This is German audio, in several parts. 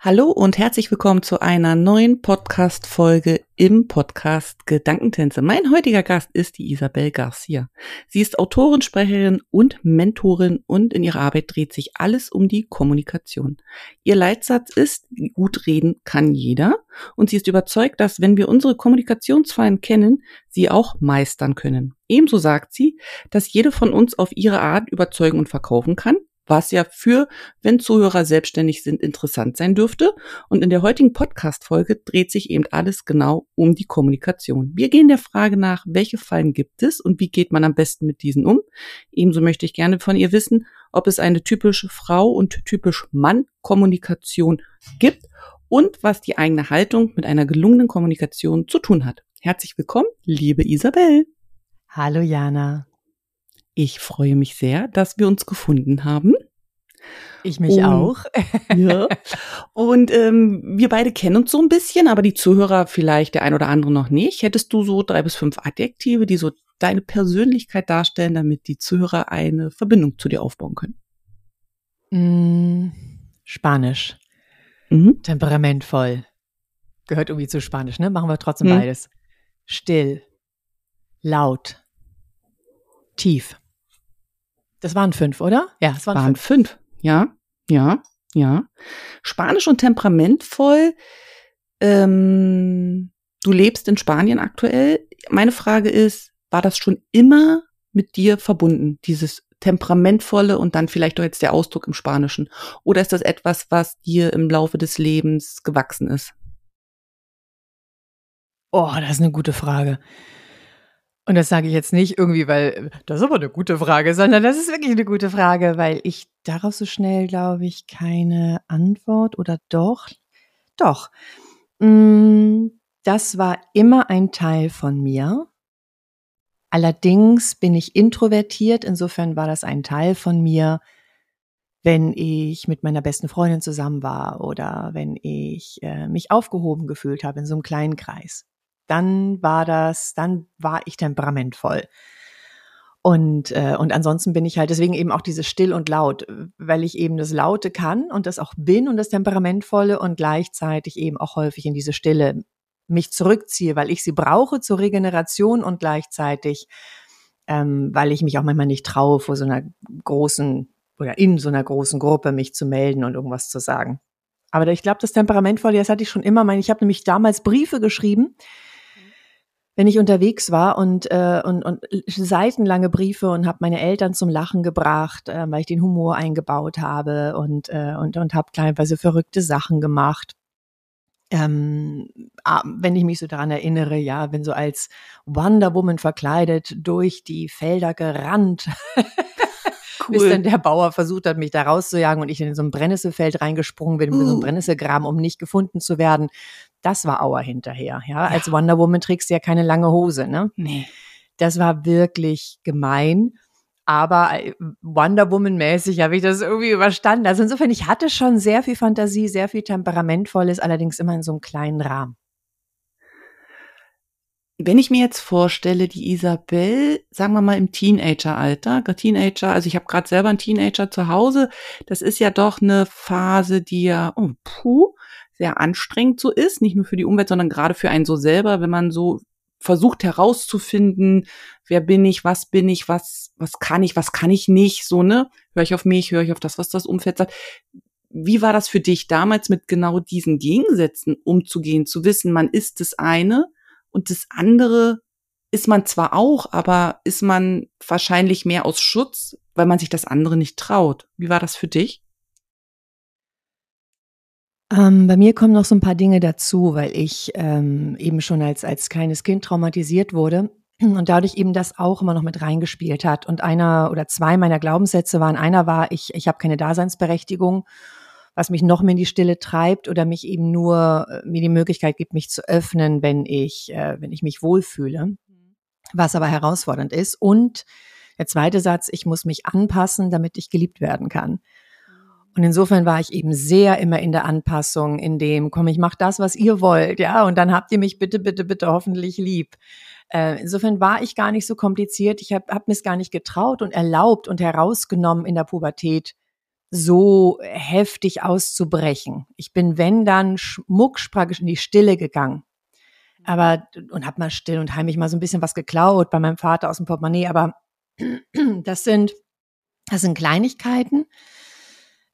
Hallo und herzlich willkommen zu einer neuen Podcast-Folge im Podcast Gedankentänze. Mein heutiger Gast ist die Isabel Garcia. Sie ist Autorin, Sprecherin und Mentorin und in ihrer Arbeit dreht sich alles um die Kommunikation. Ihr Leitsatz ist, gut reden kann jeder und sie ist überzeugt, dass wenn wir unsere Kommunikationsfallen kennen, sie auch meistern können. Ebenso sagt sie, dass jede von uns auf ihre Art überzeugen und verkaufen kann was ja für, wenn Zuhörer selbstständig sind, interessant sein dürfte. Und in der heutigen Podcast-Folge dreht sich eben alles genau um die Kommunikation. Wir gehen der Frage nach, welche Fallen gibt es und wie geht man am besten mit diesen um. Ebenso möchte ich gerne von ihr wissen, ob es eine typische Frau und typisch Mann Kommunikation gibt und was die eigene Haltung mit einer gelungenen Kommunikation zu tun hat. Herzlich willkommen, liebe Isabel. Hallo Jana. Ich freue mich sehr, dass wir uns gefunden haben. Ich mich und, auch. ja. Und ähm, wir beide kennen uns so ein bisschen, aber die Zuhörer vielleicht der ein oder andere noch nicht. Hättest du so drei bis fünf Adjektive, die so deine Persönlichkeit darstellen, damit die Zuhörer eine Verbindung zu dir aufbauen können? Mm, Spanisch. Mhm. Temperamentvoll. Gehört irgendwie zu Spanisch, ne? Machen wir trotzdem mhm. beides. Still. Laut. Tief. Das waren fünf, oder? Ja, es waren, waren fünf. fünf. Ja, ja, ja. Spanisch und temperamentvoll. Ähm, du lebst in Spanien aktuell. Meine Frage ist, war das schon immer mit dir verbunden, dieses temperamentvolle und dann vielleicht doch jetzt der Ausdruck im Spanischen? Oder ist das etwas, was dir im Laufe des Lebens gewachsen ist? Oh, das ist eine gute Frage. Und das sage ich jetzt nicht irgendwie, weil das ist aber eine gute Frage, sondern das ist wirklich eine gute Frage, weil ich darauf so schnell, glaube ich, keine Antwort oder doch, doch. Mm, das war immer ein Teil von mir. Allerdings bin ich introvertiert, insofern war das ein Teil von mir, wenn ich mit meiner besten Freundin zusammen war oder wenn ich äh, mich aufgehoben gefühlt habe in so einem kleinen Kreis dann war das, dann war ich temperamentvoll. Und, äh, und ansonsten bin ich halt deswegen eben auch dieses still und laut, weil ich eben das Laute kann und das auch bin und das Temperamentvolle und gleichzeitig eben auch häufig in diese Stille mich zurückziehe, weil ich sie brauche zur Regeneration und gleichzeitig, ähm, weil ich mich auch manchmal nicht traue, vor so einer großen oder in so einer großen Gruppe mich zu melden und irgendwas zu sagen. Aber ich glaube, das Temperamentvolle, das hatte ich schon immer. Ich habe nämlich damals Briefe geschrieben wenn ich unterwegs war und, äh, und, und seitenlange Briefe und habe meine Eltern zum Lachen gebracht, äh, weil ich den Humor eingebaut habe und, äh, und, und habe kleinweise verrückte Sachen gemacht. Ähm, wenn ich mich so daran erinnere, ja, wenn so als Wonder Woman verkleidet durch die Felder gerannt, cool. bis dann der Bauer versucht hat, mich da rauszujagen und ich in so ein Brennnesselfeld reingesprungen bin, uh. in so ein uh. Brennnesselgraben, um nicht gefunden zu werden. Das war Auer hinterher. Ja, ja. als Wonder Woman trägst du ja keine lange Hose, ne? Nee. Das war wirklich gemein. Aber äh, Wonder Woman-mäßig habe ich das irgendwie überstanden. Also insofern, ich hatte schon sehr viel Fantasie, sehr viel Temperamentvolles, allerdings immer in so einem kleinen Rahmen. Wenn ich mir jetzt vorstelle, die Isabel, sagen wir mal im Teenager-Alter, Teenager, also ich habe gerade selber einen Teenager zu Hause, das ist ja doch eine Phase, die ja, oh, puh, sehr anstrengend so ist, nicht nur für die Umwelt, sondern gerade für einen so selber, wenn man so versucht herauszufinden, wer bin ich, was bin ich, was, was kann ich, was kann ich nicht, so, ne? Höre ich auf mich, höre ich auf das, was das Umfeld sagt. Wie war das für dich damals mit genau diesen Gegensätzen umzugehen, zu wissen, man ist das eine und das andere ist man zwar auch, aber ist man wahrscheinlich mehr aus Schutz, weil man sich das andere nicht traut. Wie war das für dich? Ähm, bei mir kommen noch so ein paar Dinge dazu, weil ich ähm, eben schon als, als kleines Kind traumatisiert wurde und dadurch eben das auch immer noch mit reingespielt hat. Und einer oder zwei meiner Glaubenssätze waren, einer war, ich, ich habe keine Daseinsberechtigung, was mich noch mehr in die Stille treibt oder mich eben nur äh, mir die Möglichkeit gibt, mich zu öffnen, wenn ich, äh, wenn ich mich wohlfühle. was aber herausfordernd ist. Und der zweite Satz, ich muss mich anpassen, damit ich geliebt werden kann. Und insofern war ich eben sehr immer in der Anpassung, in dem, komm, ich mach das, was ihr wollt, ja, und dann habt ihr mich bitte, bitte, bitte hoffentlich lieb. Äh, insofern war ich gar nicht so kompliziert. Ich habe hab mir es gar nicht getraut und erlaubt und herausgenommen in der Pubertät, so heftig auszubrechen. Ich bin, wenn dann, schmucksprachig in die Stille gegangen. Aber, und hab mal still und heimlich mal so ein bisschen was geklaut bei meinem Vater aus dem Portemonnaie. Aber das sind, das sind Kleinigkeiten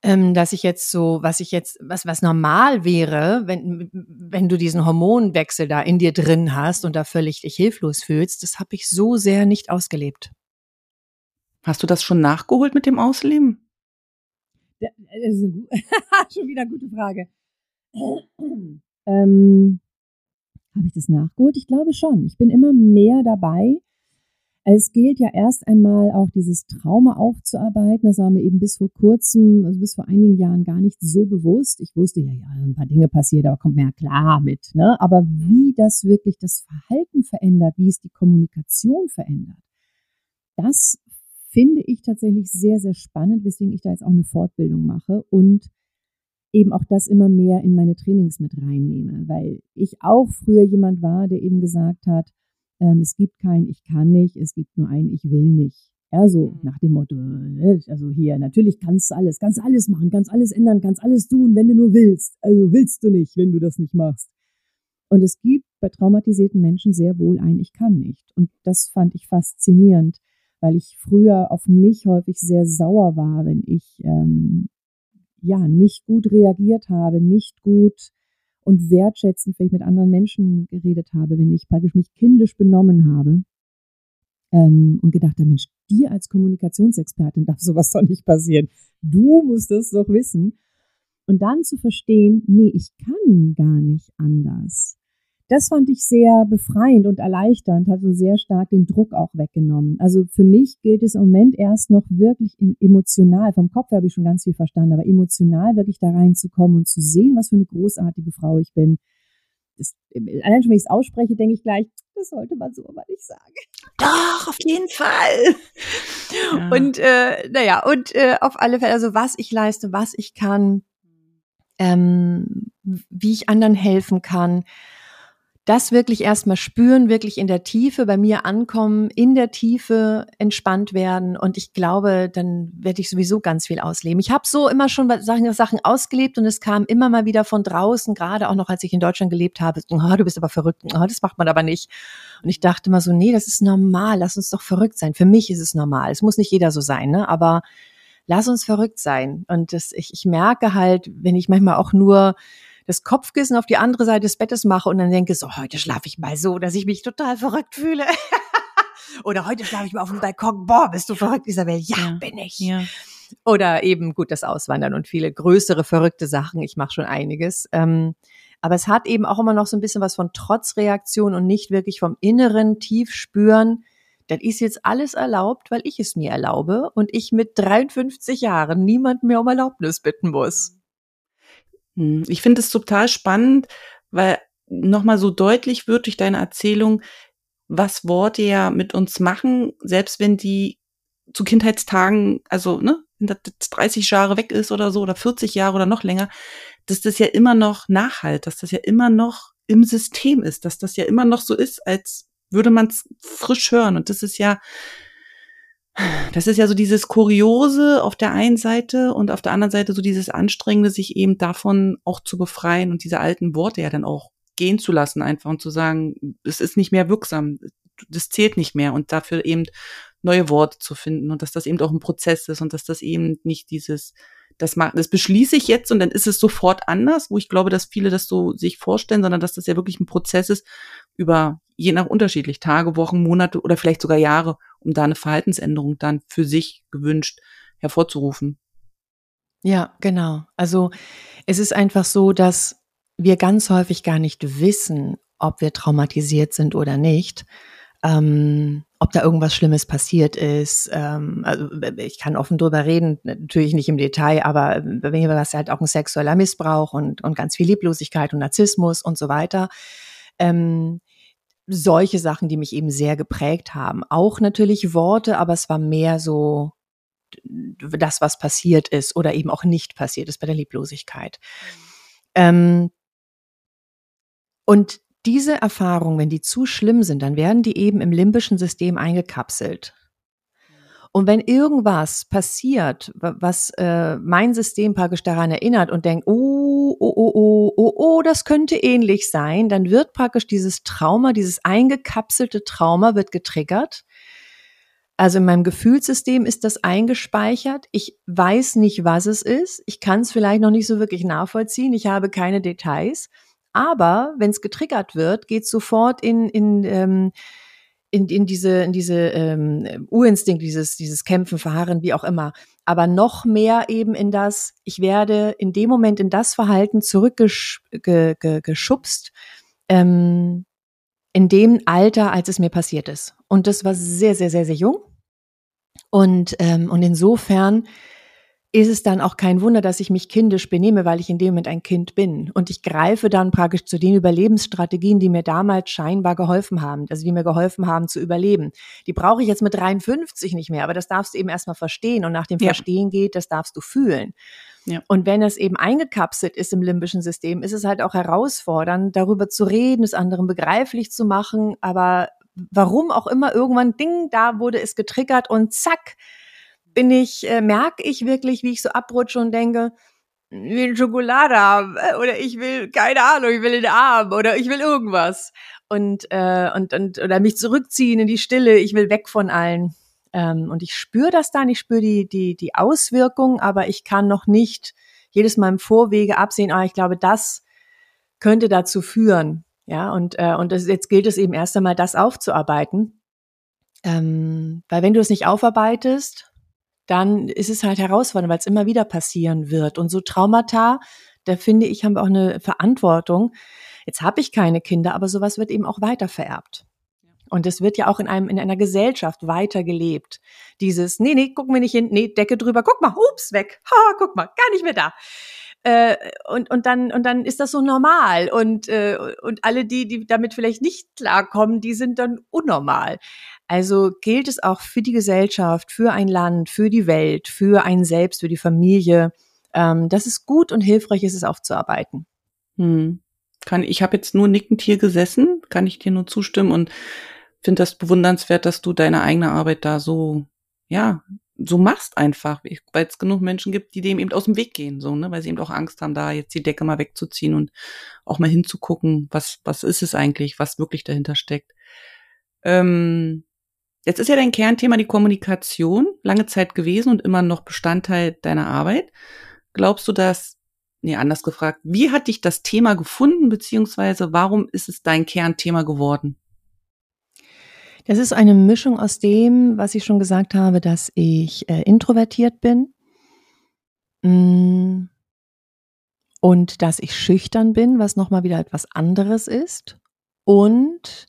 ähm, dass ich jetzt so, was ich jetzt, was, was normal wäre, wenn, wenn du diesen Hormonwechsel da in dir drin hast und da völlig dich hilflos fühlst, das habe ich so sehr nicht ausgelebt. Hast du das schon nachgeholt mit dem Ausleben? Das ist schon wieder eine gute Frage. ähm, habe ich das nachgeholt? Ich glaube schon. Ich bin immer mehr dabei, es gilt ja erst einmal auch dieses Trauma aufzuarbeiten. Das war mir eben bis vor kurzem, also bis vor einigen Jahren gar nicht so bewusst. Ich wusste ja, ja, ein paar Dinge passiert, aber kommt mir ja klar mit. Ne? Aber wie mhm. das wirklich das Verhalten verändert, wie es die Kommunikation verändert, das finde ich tatsächlich sehr, sehr spannend, weswegen ich da jetzt auch eine Fortbildung mache und eben auch das immer mehr in meine Trainings mit reinnehme, weil ich auch früher jemand war, der eben gesagt hat, ähm, es gibt kein Ich kann nicht, es gibt nur ein Ich will nicht. Ja, so mhm. nach dem Motto, ne, also hier, natürlich kannst du alles, kannst alles machen, kannst alles ändern, kannst alles tun, wenn du nur willst. Also willst du nicht, wenn du das nicht machst. Und es gibt bei traumatisierten Menschen sehr wohl ein Ich kann nicht. Und das fand ich faszinierend, weil ich früher auf mich häufig sehr sauer war, wenn ich ähm, ja nicht gut reagiert habe, nicht gut und wertschätzend vielleicht mit anderen Menschen geredet habe, wenn ich praktisch mich kindisch benommen habe ähm, und gedacht habe, Mensch, dir als Kommunikationsexpertin darf sowas doch nicht passieren. Du musst das doch wissen. Und dann zu verstehen, nee, ich kann gar nicht anders das fand ich sehr befreiend und erleichternd, hat so sehr stark den Druck auch weggenommen. Also für mich gilt es im Moment erst noch wirklich emotional, vom Kopf habe ich schon ganz viel verstanden, aber emotional wirklich da reinzukommen und zu sehen, was für eine großartige Frau ich bin. Das, allein schon, wenn ich es ausspreche, denke ich gleich, das sollte man so aber nicht sagen. Doch, auf jeden Fall. Ja. Und äh, naja, und äh, auf alle Fälle, also was ich leiste, was ich kann, ähm, wie ich anderen helfen kann, das wirklich erstmal spüren, wirklich in der Tiefe bei mir ankommen, in der Tiefe entspannt werden und ich glaube, dann werde ich sowieso ganz viel ausleben. Ich habe so immer schon Sachen, ausgelebt und es kam immer mal wieder von draußen, gerade auch noch als ich in Deutschland gelebt habe, oh, du bist aber verrückt, oh, das macht man aber nicht. Und ich dachte immer so, nee, das ist normal, lass uns doch verrückt sein. Für mich ist es normal. Es muss nicht jeder so sein, ne? aber lass uns verrückt sein. Und das, ich, ich merke halt, wenn ich manchmal auch nur das Kopfkissen auf die andere Seite des Bettes mache und dann denke, so, heute schlafe ich mal so, dass ich mich total verrückt fühle. Oder heute schlafe ich mal auf dem Balkon. Boah, bist du verrückt, Isabel? Ja, ja bin ich. Ja. Oder eben gut das Auswandern und viele größere verrückte Sachen. Ich mache schon einiges. Ähm, aber es hat eben auch immer noch so ein bisschen was von Trotzreaktion und nicht wirklich vom inneren tief spüren. Das ist jetzt alles erlaubt, weil ich es mir erlaube und ich mit 53 Jahren niemand mehr um Erlaubnis bitten muss. Hm, ich finde es total spannend, weil nochmal so deutlich wird durch deine Erzählung, was Worte ja mit uns machen, selbst wenn die zu Kindheitstagen, also ne, 30 Jahre weg ist oder so oder 40 Jahre oder noch länger, dass das ja immer noch nachhalt, dass das ja immer noch im System ist, dass das ja immer noch so ist, als würde man es frisch hören. Und das ist ja das ist ja so dieses Kuriose auf der einen Seite und auf der anderen Seite so dieses Anstrengende, sich eben davon auch zu befreien und diese alten Worte ja dann auch gehen zu lassen einfach und zu sagen, es ist nicht mehr wirksam, das zählt nicht mehr und dafür eben neue Worte zu finden und dass das eben auch ein Prozess ist und dass das eben nicht dieses, das macht, das beschließe ich jetzt und dann ist es sofort anders, wo ich glaube, dass viele das so sich vorstellen, sondern dass das ja wirklich ein Prozess ist über je nach unterschiedlich Tage, Wochen, Monate oder vielleicht sogar Jahre, um da eine Verhaltensänderung dann für sich gewünscht hervorzurufen. Ja, genau. Also es ist einfach so, dass wir ganz häufig gar nicht wissen, ob wir traumatisiert sind oder nicht. Ähm, ob da irgendwas Schlimmes passiert ist. Ähm, also ich kann offen drüber reden, natürlich nicht im Detail, aber bei mir war es halt auch ein sexueller Missbrauch und, und ganz viel Lieblosigkeit und Narzissmus und so weiter. Ähm, solche Sachen, die mich eben sehr geprägt haben. Auch natürlich Worte, aber es war mehr so das, was passiert ist oder eben auch nicht passiert ist bei der Lieblosigkeit. Ähm, und diese Erfahrungen, wenn die zu schlimm sind, dann werden die eben im limbischen System eingekapselt. Und wenn irgendwas passiert, was äh, mein System praktisch daran erinnert und denkt, oh, oh, oh, oh, oh, oh, das könnte ähnlich sein, dann wird praktisch dieses Trauma, dieses eingekapselte Trauma wird getriggert. Also in meinem Gefühlssystem ist das eingespeichert. Ich weiß nicht, was es ist. Ich kann es vielleicht noch nicht so wirklich nachvollziehen. Ich habe keine Details. Aber wenn es getriggert wird, geht sofort in, in ähm, in, in diese, in diese ähm, Urinstinkt, dieses, dieses Kämpfen, Verharren, wie auch immer. Aber noch mehr eben in das, ich werde in dem Moment in das Verhalten zurückgeschubst, ähm, in dem Alter, als es mir passiert ist. Und das war sehr, sehr, sehr, sehr jung. Und, ähm, und insofern ist es dann auch kein Wunder, dass ich mich kindisch benehme, weil ich in dem Moment ein Kind bin. Und ich greife dann praktisch zu den Überlebensstrategien, die mir damals scheinbar geholfen haben, also die mir geholfen haben zu überleben. Die brauche ich jetzt mit 53 nicht mehr, aber das darfst du eben erstmal verstehen. Und nach dem ja. Verstehen geht, das darfst du fühlen. Ja. Und wenn es eben eingekapselt ist im limbischen System, ist es halt auch herausfordernd, darüber zu reden, es anderen begreiflich zu machen. Aber warum auch immer irgendwann, Ding, da wurde es getriggert und zack, bin ich, äh, merke ich wirklich, wie ich so abrutsche und denke, ich will Schokolade haben äh, oder ich will, keine Ahnung, ich will den Arm oder ich will irgendwas. Und, äh, und, und oder mich zurückziehen in die Stille, ich will weg von allen. Ähm, und ich spüre das dann, ich spüre die, die, die Auswirkungen, aber ich kann noch nicht jedes Mal im Vorwege absehen, ah, ich glaube, das könnte dazu führen. Ja, und, äh, und das, jetzt gilt es eben erst einmal, das aufzuarbeiten. Ähm, weil wenn du es nicht aufarbeitest, dann ist es halt herausfordernd, weil es immer wieder passieren wird. Und so Traumata, da finde ich, haben wir auch eine Verantwortung. Jetzt habe ich keine Kinder, aber sowas wird eben auch weiter vererbt. Und es wird ja auch in einem, in einer Gesellschaft weitergelebt. Dieses, nee, nee, guck mir nicht hin, nee, Decke drüber, guck mal, ups, weg, ha, guck mal, gar nicht mehr da. Äh, und, und dann, und dann ist das so normal. Und, äh, und alle, die, die damit vielleicht nicht klarkommen, die sind dann unnormal. Also gilt es auch für die Gesellschaft, für ein Land, für die Welt, für einen selbst, für die Familie, ähm, dass es gut und hilfreich ist, es aufzuarbeiten. Hm. Kann, ich habe jetzt nur nickend hier gesessen, kann ich dir nur zustimmen und finde das bewundernswert, dass du deine eigene Arbeit da so, ja, so machst einfach, weil es genug Menschen gibt, die dem eben aus dem Weg gehen, so, ne, weil sie eben auch Angst haben, da jetzt die Decke mal wegzuziehen und auch mal hinzugucken, was, was ist es eigentlich, was wirklich dahinter steckt. Ähm, Jetzt ist ja dein Kernthema die Kommunikation, lange Zeit gewesen und immer noch Bestandteil deiner Arbeit. Glaubst du, dass, nee, anders gefragt, wie hat dich das Thema gefunden, beziehungsweise warum ist es dein Kernthema geworden? Das ist eine Mischung aus dem, was ich schon gesagt habe, dass ich äh, introvertiert bin mm, und dass ich schüchtern bin, was nochmal wieder etwas anderes ist und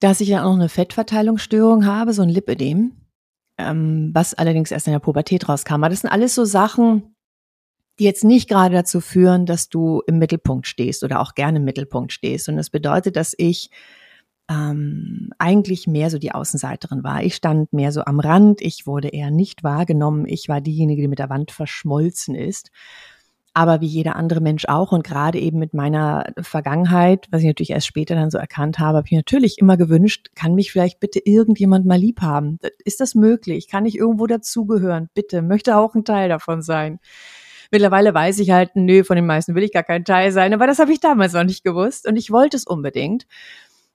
dass ich ja auch eine Fettverteilungsstörung habe, so ein Lipödem, ähm, was allerdings erst in der Pubertät rauskam. Aber das sind alles so Sachen, die jetzt nicht gerade dazu führen, dass du im Mittelpunkt stehst oder auch gerne im Mittelpunkt stehst. Und das bedeutet, dass ich ähm, eigentlich mehr so die Außenseiterin war. Ich stand mehr so am Rand, ich wurde eher nicht wahrgenommen, ich war diejenige, die mit der Wand verschmolzen ist aber wie jeder andere Mensch auch. Und gerade eben mit meiner Vergangenheit, was ich natürlich erst später dann so erkannt habe, habe ich natürlich immer gewünscht, kann mich vielleicht bitte irgendjemand mal lieb haben? Ist das möglich? Kann ich irgendwo dazugehören? Bitte, möchte auch ein Teil davon sein. Mittlerweile weiß ich halt, nö, von den meisten will ich gar kein Teil sein, aber das habe ich damals noch nicht gewusst und ich wollte es unbedingt.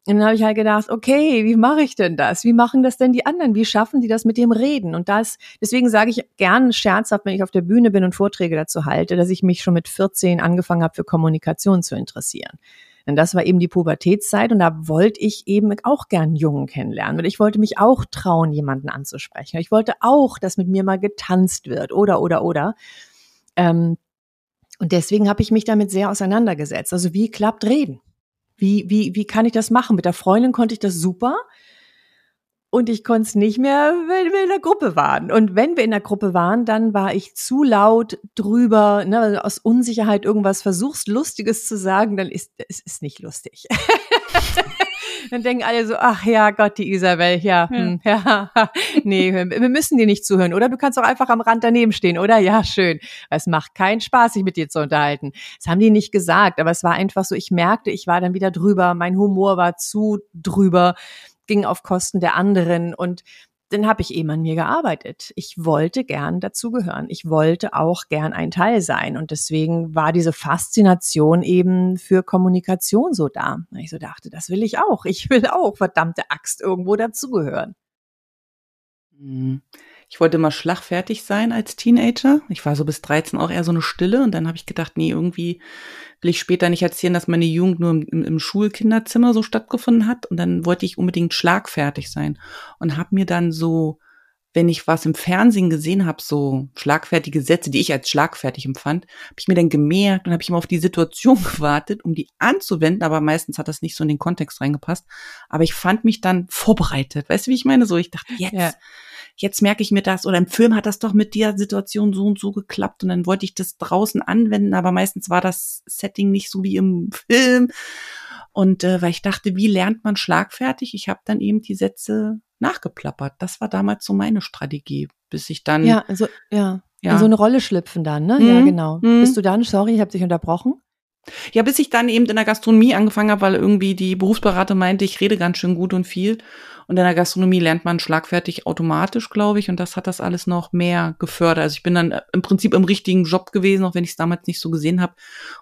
Und dann habe ich halt gedacht, okay, wie mache ich denn das? Wie machen das denn die anderen? Wie schaffen die das mit dem Reden? Und das, deswegen sage ich gern scherzhaft, wenn ich auf der Bühne bin und Vorträge dazu halte, dass ich mich schon mit 14 angefangen habe, für Kommunikation zu interessieren. Denn das war eben die Pubertätszeit und da wollte ich eben auch gern Jungen kennenlernen. Und ich wollte mich auch trauen, jemanden anzusprechen. Ich wollte auch, dass mit mir mal getanzt wird oder, oder, oder. Ähm, und deswegen habe ich mich damit sehr auseinandergesetzt. Also wie klappt Reden? Wie, wie, wie kann ich das machen? Mit der Freundin konnte ich das super. und ich konnte es nicht mehr, wenn wir in der Gruppe waren. Und wenn wir in der Gruppe waren, dann war ich zu laut drüber, ne, also aus Unsicherheit irgendwas versuchst, Lustiges zu sagen, dann ist es ist nicht lustig. dann denken alle so, ach ja, Gott, die Isabel, ja, ja. Hm, ja, nee, wir müssen dir nicht zuhören, oder? Du kannst auch einfach am Rand daneben stehen, oder? Ja, schön. Es macht keinen Spaß, sich mit dir zu unterhalten. Das haben die nicht gesagt, aber es war einfach so, ich merkte, ich war dann wieder drüber, mein Humor war zu drüber, ging auf Kosten der anderen und dann habe ich eben an mir gearbeitet. Ich wollte gern dazugehören. Ich wollte auch gern ein Teil sein. Und deswegen war diese Faszination eben für Kommunikation so da. Ich so dachte, das will ich auch. Ich will auch, verdammte Axt, irgendwo dazugehören. Mhm. Ich wollte immer schlagfertig sein als Teenager. Ich war so bis 13 auch eher so eine Stille und dann habe ich gedacht, nee, irgendwie will ich später nicht erzählen, dass meine Jugend nur im, im Schulkinderzimmer so stattgefunden hat und dann wollte ich unbedingt schlagfertig sein und habe mir dann so wenn ich was im Fernsehen gesehen habe, so schlagfertige Sätze, die ich als schlagfertig empfand, habe ich mir dann gemerkt und habe ich immer auf die Situation gewartet, um die anzuwenden, aber meistens hat das nicht so in den Kontext reingepasst. Aber ich fand mich dann vorbereitet. Weißt du, wie ich meine? So, ich dachte, jetzt, ja jetzt merke ich mir das oder im Film hat das doch mit der Situation so und so geklappt und dann wollte ich das draußen anwenden, aber meistens war das Setting nicht so wie im Film. Und äh, weil ich dachte, wie lernt man schlagfertig? Ich habe dann eben die Sätze nachgeplappert. Das war damals so meine Strategie, bis ich dann. Ja, also, ja. ja. In so eine Rolle schlüpfen dann, ne? Mhm. Ja, genau. Mhm. Bist du dann, sorry, ich habe dich unterbrochen? Ja, bis ich dann eben in der Gastronomie angefangen habe, weil irgendwie die Berufsberater meinte, ich rede ganz schön gut und viel. Und in der Gastronomie lernt man schlagfertig automatisch, glaube ich. Und das hat das alles noch mehr gefördert. Also ich bin dann äh, im Prinzip im richtigen Job gewesen, auch wenn ich es damals nicht so gesehen habe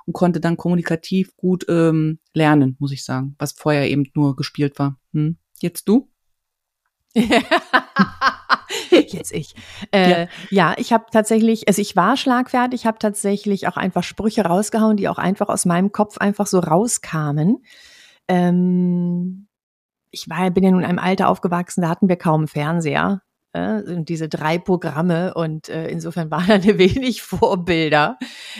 und konnte dann kommunikativ gut ähm, lernen, muss ich sagen, was vorher eben nur gespielt war. Hm? Jetzt du? Jetzt ich. Äh, ja. ja, ich habe tatsächlich, also ich war schlagfertig, habe tatsächlich auch einfach Sprüche rausgehauen, die auch einfach aus meinem Kopf einfach so rauskamen. Ähm, ich war, bin ja nun in einem Alter aufgewachsen, da hatten wir kaum Fernseher. Äh, diese drei Programme und äh, insofern waren da wenig Vorbilder,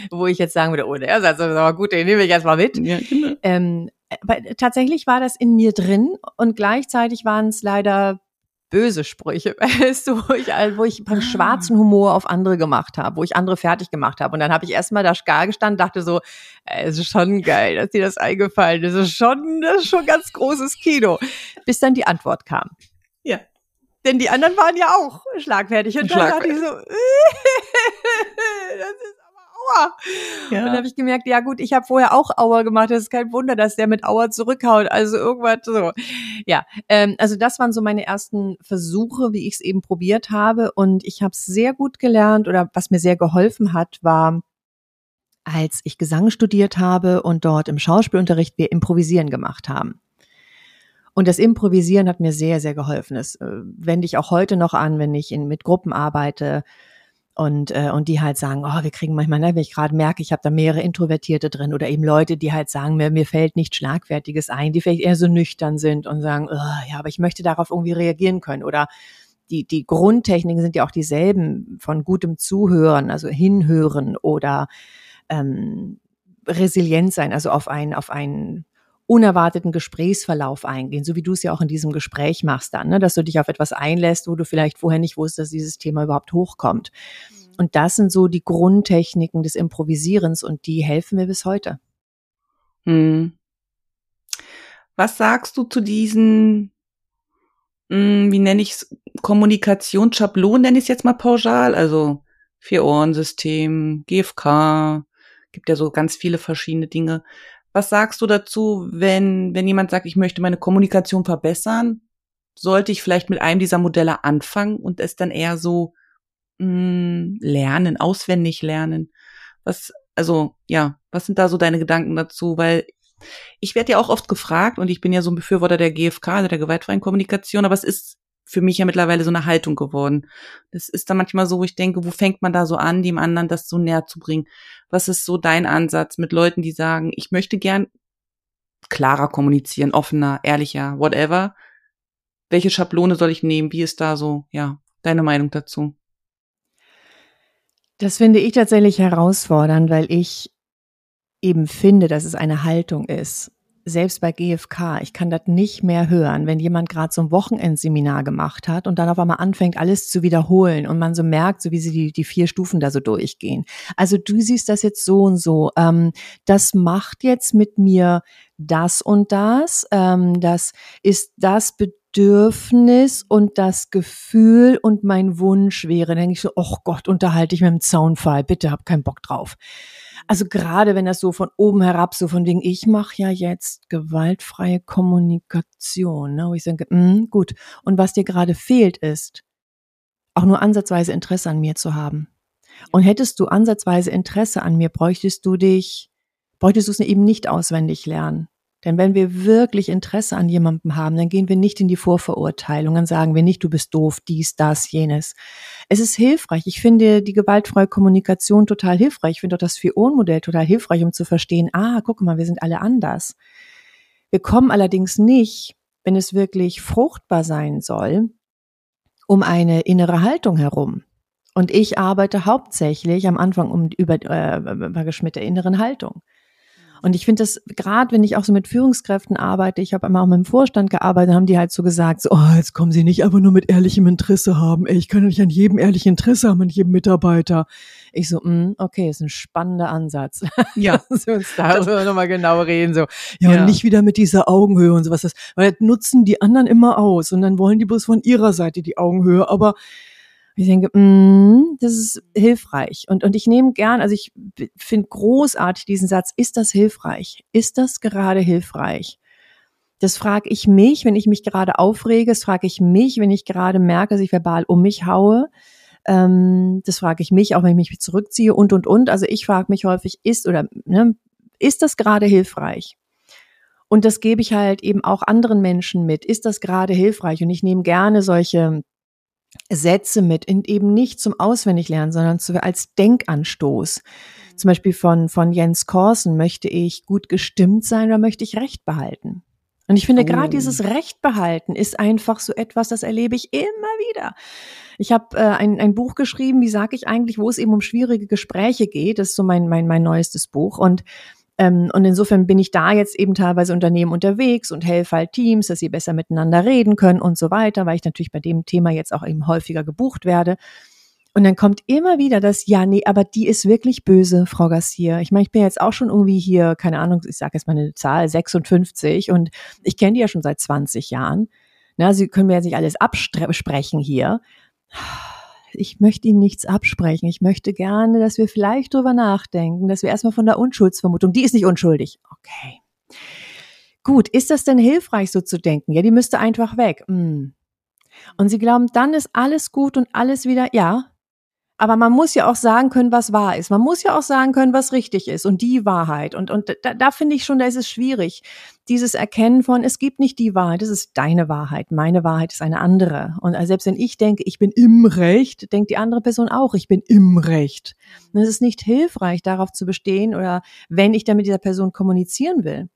wo ich jetzt sagen würde, oh, der Satz ist aber gut, den nehme ich erstmal mit. Ja, genau. ähm, aber tatsächlich war das in mir drin und gleichzeitig waren es leider böse Sprüche, weißt du, wo ich, wo ich beim ah. schwarzen Humor auf andere gemacht habe, wo ich andere fertig gemacht habe. Und dann habe ich erstmal da gar gestanden, dachte so, äh, es ist schon geil, dass dir das eingefallen ist. Das ist schon, das ist schon ganz großes Kino. Bis dann die Antwort kam. Ja. Denn die anderen waren ja auch schlagfertig. Und dann dachte ich so, das ist Aua. Ja. Und dann habe ich gemerkt, ja gut, ich habe vorher auch Aua gemacht. Das ist kein Wunder, dass der mit Aua zurückhaut. Also irgendwas so. Ja, ähm, also das waren so meine ersten Versuche, wie ich es eben probiert habe. Und ich habe es sehr gut gelernt oder was mir sehr geholfen hat, war, als ich Gesang studiert habe und dort im Schauspielunterricht wir Improvisieren gemacht haben. Und das Improvisieren hat mir sehr, sehr geholfen. Das äh, wende ich auch heute noch an, wenn ich in, mit Gruppen arbeite und, äh, und die halt sagen, oh, wir kriegen manchmal, ne, wenn ich gerade merke, ich habe da mehrere Introvertierte drin oder eben Leute, die halt sagen, mir, mir fällt nichts Schlagfertiges ein, die vielleicht eher so nüchtern sind und sagen, oh, ja, aber ich möchte darauf irgendwie reagieren können. Oder die, die Grundtechniken sind ja auch dieselben von gutem Zuhören, also hinhören oder ähm, resilient sein, also auf ein, auf ein unerwarteten Gesprächsverlauf eingehen, so wie du es ja auch in diesem Gespräch machst dann, ne? dass du dich auf etwas einlässt, wo du vielleicht vorher nicht wusstest, dass dieses Thema überhaupt hochkommt. Mhm. Und das sind so die Grundtechniken des Improvisierens und die helfen mir bis heute. Hm. Was sagst du zu diesen, hm, wie nenne ich es, Kommunikationsschablonen, nenne ich es jetzt mal pauschal, also Vier-Ohren-System, GFK, gibt ja so ganz viele verschiedene Dinge. Was sagst du dazu, wenn, wenn jemand sagt, ich möchte meine Kommunikation verbessern? Sollte ich vielleicht mit einem dieser Modelle anfangen und es dann eher so mh, hm, lernen, auswendig lernen? Was, also, ja, was sind da so deine Gedanken dazu? Weil ich werde ja auch oft gefragt und ich bin ja so ein Befürworter der GFK, also der gewaltfreien Kommunikation, aber es ist für mich ja mittlerweile so eine Haltung geworden. Das ist dann manchmal so, wo ich denke, wo fängt man da so an, dem anderen das so näher zu bringen? Was ist so dein Ansatz mit Leuten, die sagen, ich möchte gern klarer kommunizieren, offener, ehrlicher, whatever? Welche Schablone soll ich nehmen? Wie ist da so, ja, deine Meinung dazu? Das finde ich tatsächlich herausfordernd, weil ich eben finde, dass es eine Haltung ist selbst bei GFK, ich kann das nicht mehr hören, wenn jemand gerade so ein Wochenendseminar gemacht hat und dann auf einmal anfängt, alles zu wiederholen und man so merkt, so wie sie die, die vier Stufen da so durchgehen. Also du siehst das jetzt so und so. Ähm, das macht jetzt mit mir das und das. Ähm, das ist das Bedürfnis und das Gefühl und mein Wunsch wäre. Dann denke ich so, oh Gott, unterhalte ich mit dem Zaunfall. Bitte, hab keinen Bock drauf. Also gerade wenn das so von oben herab, so von wegen, ich mache ja jetzt gewaltfreie Kommunikation, ne, wo ich denke, mh, hm, gut. Und was dir gerade fehlt, ist auch nur ansatzweise Interesse an mir zu haben. Und hättest du ansatzweise Interesse an mir, bräuchtest du dich, bräuchtest du es eben nicht auswendig lernen. Denn wenn wir wirklich Interesse an jemandem haben, dann gehen wir nicht in die Vorverurteilung, dann sagen wir nicht, du bist doof, dies, das, jenes. Es ist hilfreich. Ich finde die gewaltfreie Kommunikation total hilfreich. Ich finde auch das Vier-Ohren-Modell total hilfreich, um zu verstehen, ah, guck mal, wir sind alle anders. Wir kommen allerdings nicht, wenn es wirklich fruchtbar sein soll, um eine innere Haltung herum. Und ich arbeite hauptsächlich am Anfang um, über, äh, mit der inneren Haltung. Und ich finde das, gerade wenn ich auch so mit Führungskräften arbeite, ich habe einmal auch mit dem Vorstand gearbeitet, haben die halt so gesagt, so, oh, jetzt kommen sie nicht einfach nur mit ehrlichem Interesse haben. Ey, ich kann nicht an jedem ehrlich Interesse haben, an jedem Mitarbeiter. Ich so, mm, okay, ist ein spannender Ansatz. Ja. Wir uns darüber nochmal genau reden. So, ja, ja, und nicht wieder mit dieser Augenhöhe und sowas. Das, weil das nutzen die anderen immer aus und dann wollen die bloß von ihrer Seite die Augenhöhe. Aber ich denke, mm, das ist hilfreich. Und, und ich nehme gern, also ich finde großartig diesen Satz, ist das hilfreich? Ist das gerade hilfreich? Das frage ich mich, wenn ich mich gerade aufrege, das frage ich mich, wenn ich gerade merke, dass ich verbal um mich haue. Ähm, das frage ich mich, auch wenn ich mich zurückziehe und, und, und. Also ich frage mich häufig, ist oder ne, ist das gerade hilfreich? Und das gebe ich halt eben auch anderen Menschen mit. Ist das gerade hilfreich? Und ich nehme gerne solche Sätze mit, und eben nicht zum Auswendiglernen, sondern zu, als Denkanstoß. Zum Beispiel von, von Jens Korsen, möchte ich gut gestimmt sein oder möchte ich Recht behalten? Und ich finde, oh. gerade dieses Recht behalten ist einfach so etwas, das erlebe ich immer wieder. Ich habe äh, ein, ein Buch geschrieben, wie sage ich eigentlich, wo es eben um schwierige Gespräche geht. Das ist so mein, mein, mein neuestes Buch. Und ähm, und insofern bin ich da jetzt eben teilweise Unternehmen unterwegs und helfe halt Teams, dass sie besser miteinander reden können und so weiter, weil ich natürlich bei dem Thema jetzt auch eben häufiger gebucht werde. Und dann kommt immer wieder das, ja, nee, aber die ist wirklich böse, Frau Garcia. Ich meine, ich bin jetzt auch schon irgendwie hier, keine Ahnung, ich sage jetzt mal eine Zahl, 56 und ich kenne die ja schon seit 20 Jahren. Na, Sie können mir jetzt nicht alles absprechen hier ich möchte Ihnen nichts absprechen. Ich möchte gerne, dass wir vielleicht drüber nachdenken, dass wir erstmal von der Unschuldsvermutung, die ist nicht unschuldig. Okay. Gut, ist das denn hilfreich, so zu denken? Ja, die müsste einfach weg. Hm. Und Sie glauben, dann ist alles gut und alles wieder, ja, aber man muss ja auch sagen können, was wahr ist. Man muss ja auch sagen können, was richtig ist und die Wahrheit. Und, und da, da finde ich schon, da ist es schwierig. Dieses Erkennen von, es gibt nicht die Wahrheit, es ist deine Wahrheit. Meine Wahrheit ist eine andere. Und selbst wenn ich denke, ich bin im Recht, denkt die andere Person auch, ich bin im Recht. Und es ist nicht hilfreich, darauf zu bestehen oder wenn ich dann mit dieser Person kommunizieren will.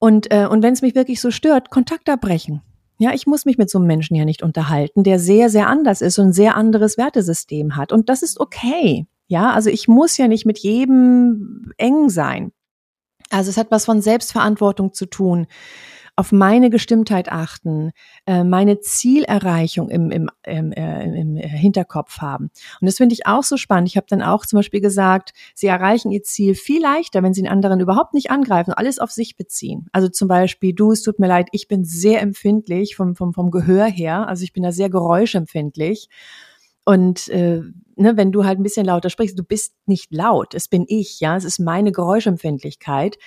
Und, äh, und wenn es mich wirklich so stört, Kontakt abbrechen. Ja, ich muss mich mit so einem Menschen ja nicht unterhalten, der sehr, sehr anders ist und ein sehr anderes Wertesystem hat. Und das ist okay. Ja, also ich muss ja nicht mit jedem eng sein. Also es hat was von Selbstverantwortung zu tun auf meine Gestimmtheit achten, äh, meine Zielerreichung im, im, im, äh, im Hinterkopf haben. Und das finde ich auch so spannend. Ich habe dann auch zum Beispiel gesagt, sie erreichen ihr Ziel viel leichter, wenn sie den anderen überhaupt nicht angreifen, alles auf sich beziehen. Also zum Beispiel, du, es tut mir leid, ich bin sehr empfindlich vom, vom, vom Gehör her, also ich bin da sehr geräuschempfindlich. Und äh, ne, wenn du halt ein bisschen lauter sprichst, du bist nicht laut, es bin ich, ja, es ist meine Geräuschempfindlichkeit.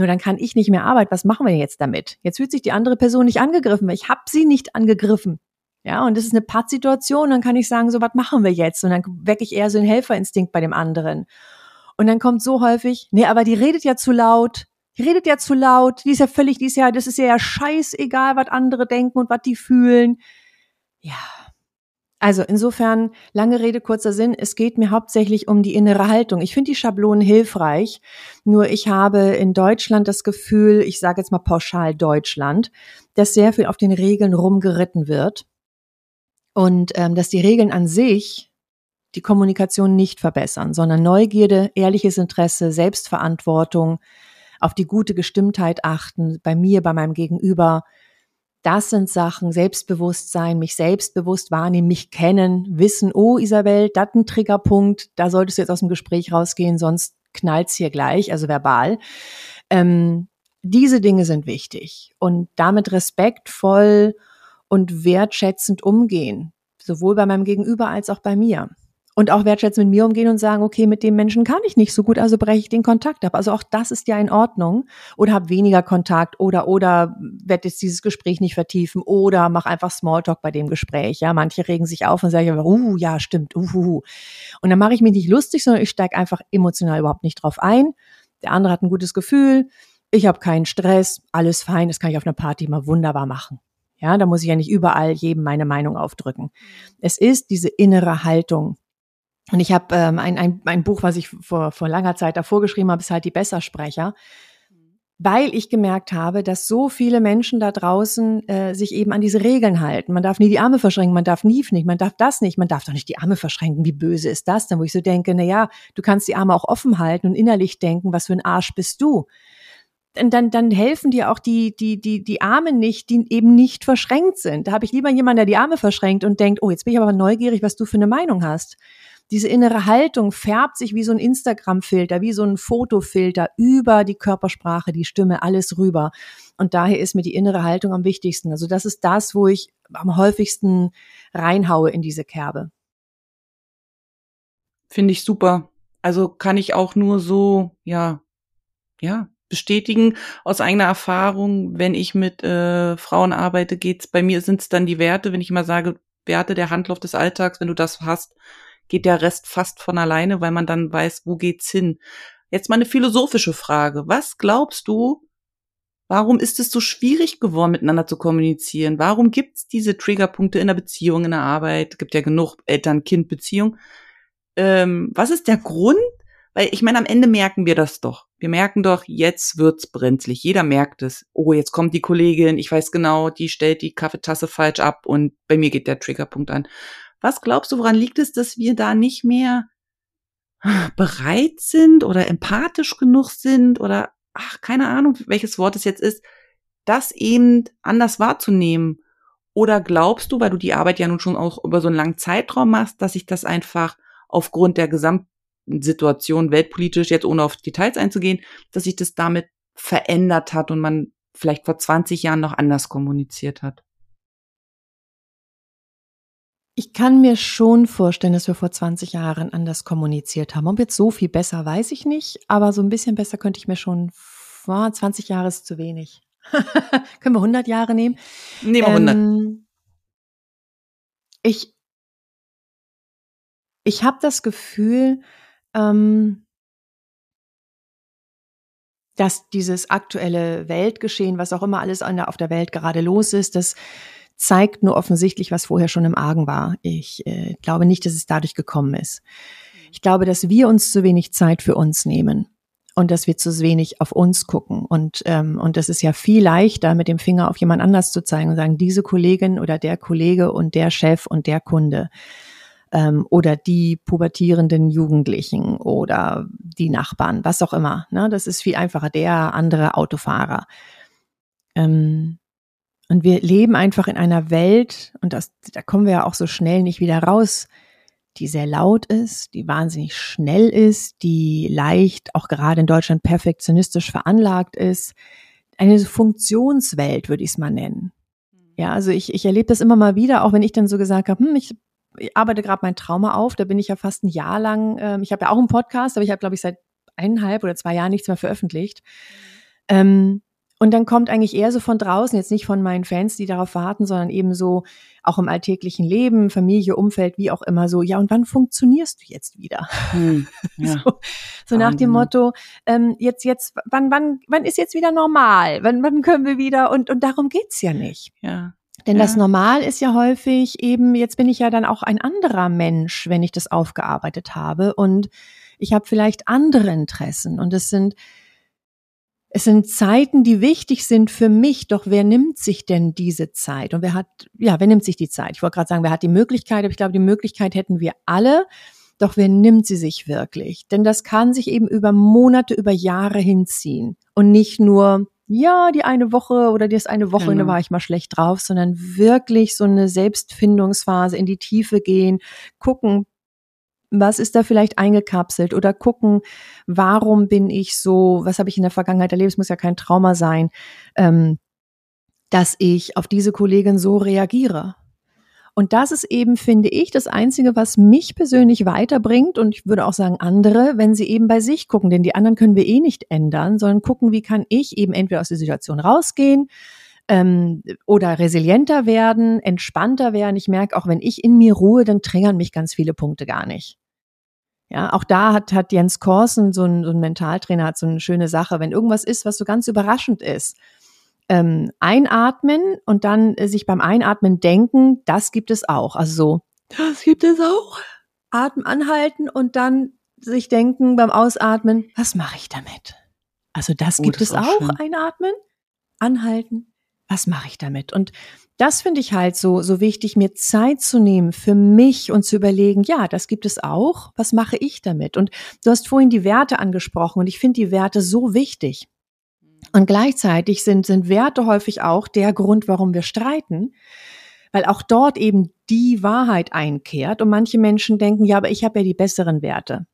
Nur dann kann ich nicht mehr arbeiten. Was machen wir jetzt damit? Jetzt fühlt sich die andere Person nicht angegriffen, ich habe sie nicht angegriffen. Ja, und das ist eine Pattsituation, dann kann ich sagen, so, was machen wir jetzt? Und dann wecke ich eher so einen Helferinstinkt bei dem anderen. Und dann kommt so häufig, nee, aber die redet ja zu laut. Die redet ja zu laut. Die ist ja völlig, die ist ja, das ist ja scheißegal, was andere denken und was die fühlen. Ja, also insofern, lange Rede, kurzer Sinn, es geht mir hauptsächlich um die innere Haltung. Ich finde die Schablonen hilfreich, nur ich habe in Deutschland das Gefühl, ich sage jetzt mal pauschal Deutschland, dass sehr viel auf den Regeln rumgeritten wird und ähm, dass die Regeln an sich die Kommunikation nicht verbessern, sondern Neugierde, ehrliches Interesse, Selbstverantwortung, auf die gute Gestimmtheit achten, bei mir, bei meinem Gegenüber. Das sind Sachen, Selbstbewusstsein, mich selbstbewusst wahrnehmen, mich kennen, wissen, oh Isabel, das ein Triggerpunkt, da solltest du jetzt aus dem Gespräch rausgehen, sonst knallt's hier gleich, also verbal. Ähm, diese Dinge sind wichtig und damit respektvoll und wertschätzend umgehen, sowohl bei meinem Gegenüber als auch bei mir und auch wertschätzend mit mir umgehen und sagen, okay, mit dem Menschen kann ich nicht so gut, also breche ich den Kontakt ab. Also auch das ist ja in Ordnung oder habe weniger Kontakt oder oder werde jetzt dieses Gespräch nicht vertiefen oder mach einfach Smalltalk bei dem Gespräch. Ja, manche regen sich auf und sagen, uh, ja, stimmt, uh, uh, uh. Und dann mache ich mich nicht lustig, sondern ich steige einfach emotional überhaupt nicht drauf ein. Der andere hat ein gutes Gefühl, ich habe keinen Stress, alles fein, das kann ich auf einer Party mal wunderbar machen. Ja, da muss ich ja nicht überall jedem meine Meinung aufdrücken. Es ist diese innere Haltung, und ich habe ähm, ein, ein, ein Buch, was ich vor, vor langer Zeit davor geschrieben habe, ist halt die Bessersprecher, weil ich gemerkt habe, dass so viele Menschen da draußen äh, sich eben an diese Regeln halten. Man darf nie die Arme verschränken, man darf nie nicht, man darf das nicht, man darf doch nicht die Arme verschränken. Wie böse ist das denn? Wo ich so denke, na ja, du kannst die Arme auch offen halten und innerlich denken, was für ein Arsch bist du? Und dann, dann helfen dir auch die, die, die, die Arme nicht, die eben nicht verschränkt sind. Da habe ich lieber jemanden, der die Arme verschränkt und denkt, oh, jetzt bin ich aber neugierig, was du für eine Meinung hast diese innere Haltung färbt sich wie so ein Instagram-Filter, wie so ein Fotofilter über die Körpersprache, die Stimme, alles rüber. Und daher ist mir die innere Haltung am wichtigsten. Also das ist das, wo ich am häufigsten reinhaue in diese Kerbe. Finde ich super. Also kann ich auch nur so, ja, ja, bestätigen aus eigener Erfahrung, wenn ich mit äh, Frauen arbeite, geht's bei mir sind es dann die Werte, wenn ich immer sage, Werte der Handlauf des Alltags, wenn du das hast, geht der Rest fast von alleine, weil man dann weiß, wo geht's hin. Jetzt mal eine philosophische Frage. Was glaubst du, warum ist es so schwierig geworden, miteinander zu kommunizieren? Warum gibt's diese Triggerpunkte in der Beziehung, in der Arbeit? Gibt ja genug Eltern-Kind-Beziehung. Ähm, was ist der Grund? Weil ich meine, am Ende merken wir das doch. Wir merken doch, jetzt wird's brenzlig. Jeder merkt es. Oh, jetzt kommt die Kollegin, ich weiß genau, die stellt die Kaffeetasse falsch ab und bei mir geht der Triggerpunkt an. Was glaubst du, woran liegt es, dass wir da nicht mehr bereit sind oder empathisch genug sind oder ach, keine Ahnung, welches Wort es jetzt ist, das eben anders wahrzunehmen? Oder glaubst du, weil du die Arbeit ja nun schon auch über so einen langen Zeitraum machst, dass sich das einfach aufgrund der Gesamtsituation weltpolitisch, jetzt ohne auf Details einzugehen, dass sich das damit verändert hat und man vielleicht vor 20 Jahren noch anders kommuniziert hat? Ich kann mir schon vorstellen, dass wir vor 20 Jahren anders kommuniziert haben. Ob jetzt so viel besser, weiß ich nicht, aber so ein bisschen besser könnte ich mir schon vor 20 Jahre ist zu wenig. Können wir 100 Jahre nehmen? Nehmen wir 100. Ähm, ich ich habe das Gefühl, ähm, dass dieses aktuelle Weltgeschehen, was auch immer alles auf der Welt gerade los ist, dass zeigt nur offensichtlich, was vorher schon im Argen war. Ich äh, glaube nicht, dass es dadurch gekommen ist. Ich glaube, dass wir uns zu wenig Zeit für uns nehmen und dass wir zu wenig auf uns gucken. Und, ähm, und das ist ja viel leichter, mit dem Finger auf jemand anders zu zeigen und sagen, diese Kollegin oder der Kollege und der Chef und der Kunde ähm, oder die pubertierenden Jugendlichen oder die Nachbarn, was auch immer. Ne? Das ist viel einfacher, der andere Autofahrer. Ähm, und wir leben einfach in einer Welt, und das, da kommen wir ja auch so schnell nicht wieder raus, die sehr laut ist, die wahnsinnig schnell ist, die leicht, auch gerade in Deutschland, perfektionistisch veranlagt ist. Eine Funktionswelt, würde ich es mal nennen. Ja, also ich, ich erlebe das immer mal wieder, auch wenn ich dann so gesagt habe, hm, ich, ich arbeite gerade mein Trauma auf, da bin ich ja fast ein Jahr lang, ähm, ich habe ja auch einen Podcast, aber ich habe, glaube ich, seit eineinhalb oder zwei Jahren nichts mehr veröffentlicht. Ähm, und dann kommt eigentlich eher so von draußen, jetzt nicht von meinen Fans, die darauf warten, sondern eben so auch im alltäglichen Leben, Familie, Umfeld, wie auch immer so, ja, und wann funktionierst du jetzt wieder? Hm, ja. so, so nach dem Motto, ähm, jetzt, jetzt, wann, wann, wann ist jetzt wieder normal? Wann, wann können wir wieder? Und, und darum geht's ja nicht. Ja. Denn ja. das Normal ist ja häufig eben, jetzt bin ich ja dann auch ein anderer Mensch, wenn ich das aufgearbeitet habe. Und ich habe vielleicht andere Interessen. Und es sind es sind Zeiten, die wichtig sind für mich, doch wer nimmt sich denn diese Zeit? Und wer hat, ja, wer nimmt sich die Zeit? Ich wollte gerade sagen, wer hat die Möglichkeit, aber ich glaube, die Möglichkeit hätten wir alle. Doch wer nimmt sie sich wirklich? Denn das kann sich eben über Monate, über Jahre hinziehen und nicht nur ja, die eine Woche oder das eine Woche, genau. da war ich mal schlecht drauf, sondern wirklich so eine Selbstfindungsphase in die Tiefe gehen, gucken, was ist da vielleicht eingekapselt oder gucken, warum bin ich so, was habe ich in der Vergangenheit erlebt, es muss ja kein Trauma sein, ähm, dass ich auf diese Kollegin so reagiere. Und das ist eben, finde ich, das Einzige, was mich persönlich weiterbringt und ich würde auch sagen andere, wenn sie eben bei sich gucken, denn die anderen können wir eh nicht ändern, sondern gucken, wie kann ich eben entweder aus der Situation rausgehen ähm, oder resilienter werden, entspannter werden. Ich merke auch, wenn ich in mir ruhe, dann triggern mich ganz viele Punkte gar nicht. Ja, auch da hat, hat Jens Korsen, so ein, so ein Mentaltrainer, hat so eine schöne Sache. Wenn irgendwas ist, was so ganz überraschend ist, ähm, einatmen und dann äh, sich beim Einatmen denken, das gibt es auch. Also so, das gibt es auch. Atmen anhalten und dann sich denken beim Ausatmen, was mache ich damit? Also das oh, gibt das es auch, auch einatmen, anhalten, was mache ich damit? Und das finde ich halt so, so wichtig, mir Zeit zu nehmen für mich und zu überlegen, ja, das gibt es auch. Was mache ich damit? Und du hast vorhin die Werte angesprochen und ich finde die Werte so wichtig. Und gleichzeitig sind, sind Werte häufig auch der Grund, warum wir streiten, weil auch dort eben die Wahrheit einkehrt und manche Menschen denken, ja, aber ich habe ja die besseren Werte.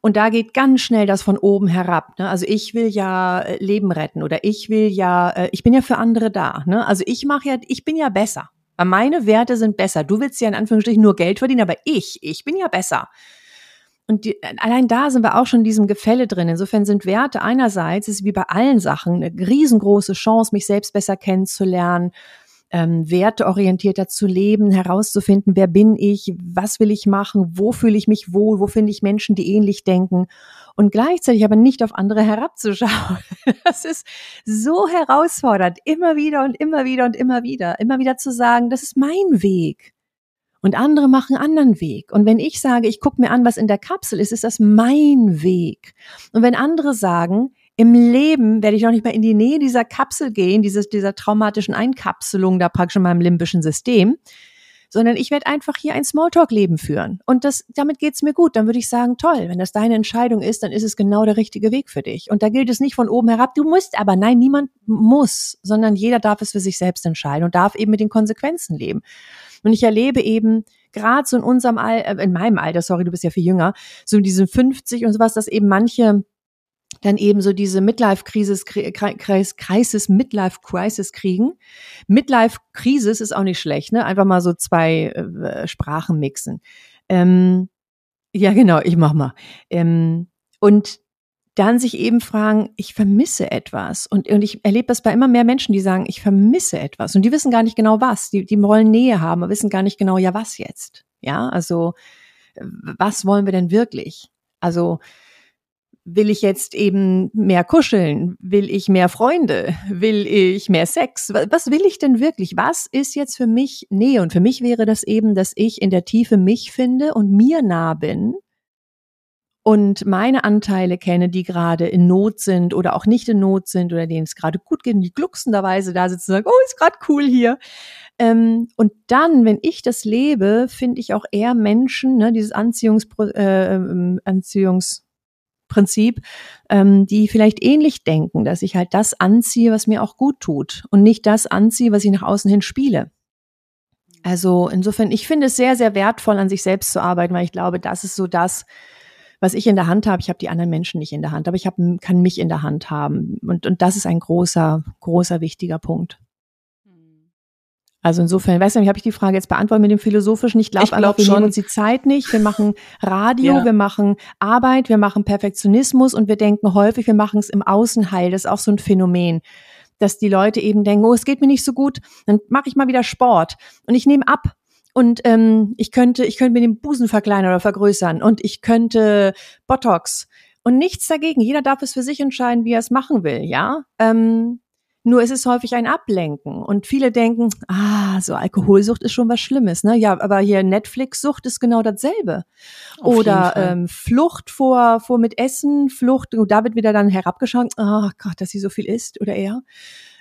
Und da geht ganz schnell das von oben herab. Ne? Also ich will ja äh, Leben retten oder ich will ja, äh, ich bin ja für andere da. Ne? Also ich mache ja, ich bin ja besser. Meine Werte sind besser. Du willst ja in Anführungsstrichen nur Geld verdienen, aber ich, ich bin ja besser. Und die, allein da sind wir auch schon in diesem Gefälle drin. Insofern sind Werte einerseits, ist wie bei allen Sachen, eine riesengroße Chance, mich selbst besser kennenzulernen, ähm, werteorientierter zu leben, herauszufinden, wer bin ich, was will ich machen, wo fühle ich mich wohl, wo finde ich Menschen, die ähnlich denken und gleichzeitig aber nicht auf andere herabzuschauen. Das ist so herausfordernd, immer wieder und immer wieder und immer wieder, immer wieder zu sagen, das ist mein Weg. Und andere machen anderen Weg. Und wenn ich sage, ich gucke mir an, was in der Kapsel ist, ist das mein Weg. Und wenn andere sagen, im Leben werde ich auch nicht mehr in die Nähe dieser Kapsel gehen, dieses, dieser traumatischen Einkapselung da praktisch in meinem limbischen System, sondern ich werde einfach hier ein Smalltalk-Leben führen. Und das, damit geht's mir gut. Dann würde ich sagen, toll, wenn das deine Entscheidung ist, dann ist es genau der richtige Weg für dich. Und da gilt es nicht von oben herab, du musst aber, nein, niemand muss, sondern jeder darf es für sich selbst entscheiden und darf eben mit den Konsequenzen leben. Und ich erlebe eben gerade so in unserem Al äh, in meinem Alter, sorry, du bist ja viel jünger, so in diesen 50 und sowas, dass eben manche dann eben so diese Midlife-Crisis, Crisis, Midlife-Crisis kriegen. Midlife-Crisis ist auch nicht schlecht, ne? Einfach mal so zwei äh, Sprachen mixen. Ähm, ja, genau, ich mach mal. Ähm, und dann sich eben fragen, ich vermisse etwas. Und, und ich erlebe das bei immer mehr Menschen, die sagen, ich vermisse etwas. Und die wissen gar nicht genau was. Die, die wollen Nähe haben, aber wissen gar nicht genau, ja, was jetzt? Ja, also, was wollen wir denn wirklich? Also, will ich jetzt eben mehr kuscheln? Will ich mehr Freunde? Will ich mehr Sex? Was will ich denn wirklich? Was ist jetzt für mich Nähe? Und für mich wäre das eben, dass ich in der Tiefe mich finde und mir nah bin und meine Anteile kenne, die gerade in Not sind oder auch nicht in Not sind oder denen es gerade gut geht und die glucksenderweise da sitzen und sagen, oh, ist gerade cool hier. Ähm, und dann, wenn ich das lebe, finde ich auch eher Menschen, ne, dieses Anziehungs, äh, ähm, Anziehungsprinzip, ähm, die vielleicht ähnlich denken, dass ich halt das anziehe, was mir auch gut tut und nicht das anziehe, was ich nach außen hin spiele. Also insofern, ich finde es sehr, sehr wertvoll, an sich selbst zu arbeiten, weil ich glaube, das ist so das, was ich in der Hand habe, ich habe die anderen Menschen nicht in der Hand, aber ich hab, kann mich in der Hand haben. Und, und das ist ein großer, großer, wichtiger Punkt. Also insofern, weißt du, habe ich die Frage jetzt beantwortet mit dem Philosophischen. Ich glaube glaub einfach, wir schon. nehmen uns die Zeit nicht. Wir machen Radio, ja. wir machen Arbeit, wir machen Perfektionismus und wir denken häufig, wir machen es im Außenheil. Das ist auch so ein Phänomen dass die Leute eben denken, oh, es geht mir nicht so gut, dann mache ich mal wieder Sport und ich nehme ab und ähm, ich könnte, ich könnte mir den Busen verkleinern oder vergrößern und ich könnte Botox und nichts dagegen. Jeder darf es für sich entscheiden, wie er es machen will, ja. Ähm, nur ist es häufig ein Ablenken und viele denken, ah, so Alkoholsucht ist schon was Schlimmes, ne? Ja, aber hier Netflix-Sucht ist genau dasselbe. Auf Oder ähm, Flucht vor vor mit Essen, Flucht. Da wird wieder dann herabgeschaut, ah oh Gott, dass sie so viel isst oder er.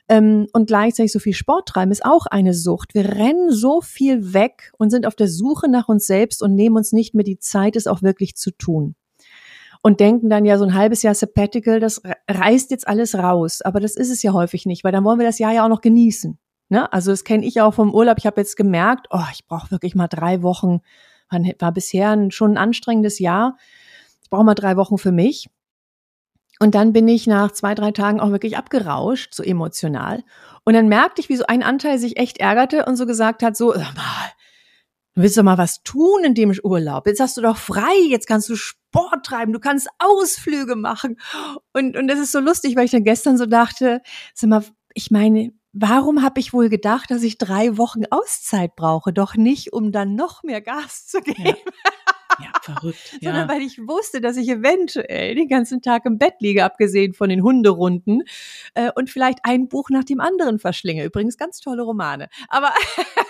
Ähm, und gleichzeitig so viel Sport treiben ist auch eine Sucht. Wir rennen so viel weg und sind auf der Suche nach uns selbst und nehmen uns nicht mehr die Zeit, es auch wirklich zu tun und denken dann ja so ein halbes Jahr Sabbatical, das reißt jetzt alles raus. Aber das ist es ja häufig nicht, weil dann wollen wir das Jahr ja auch noch genießen. Ne? Also das kenne ich auch vom Urlaub. Ich habe jetzt gemerkt, oh, ich brauche wirklich mal drei Wochen. War bisher ein, schon ein anstrengendes Jahr. Ich brauche mal drei Wochen für mich. Und dann bin ich nach zwei, drei Tagen auch wirklich abgerauscht, so emotional. Und dann merkte ich, wie so ein Anteil sich echt ärgerte und so gesagt hat, so, mal, Du willst doch mal was tun in dem Urlaub. Jetzt hast du doch frei, jetzt kannst du Sport treiben, du kannst Ausflüge machen. Und, und das ist so lustig, weil ich dann gestern so dachte, sag mal, ich meine, warum habe ich wohl gedacht, dass ich drei Wochen Auszeit brauche? Doch nicht, um dann noch mehr Gas zu geben. Ja. Ja, verrückt. Ja. Sondern weil ich wusste, dass ich eventuell den ganzen Tag im Bett liege, abgesehen von den Hunderunden, äh, und vielleicht ein Buch nach dem anderen verschlinge. Übrigens ganz tolle Romane. Aber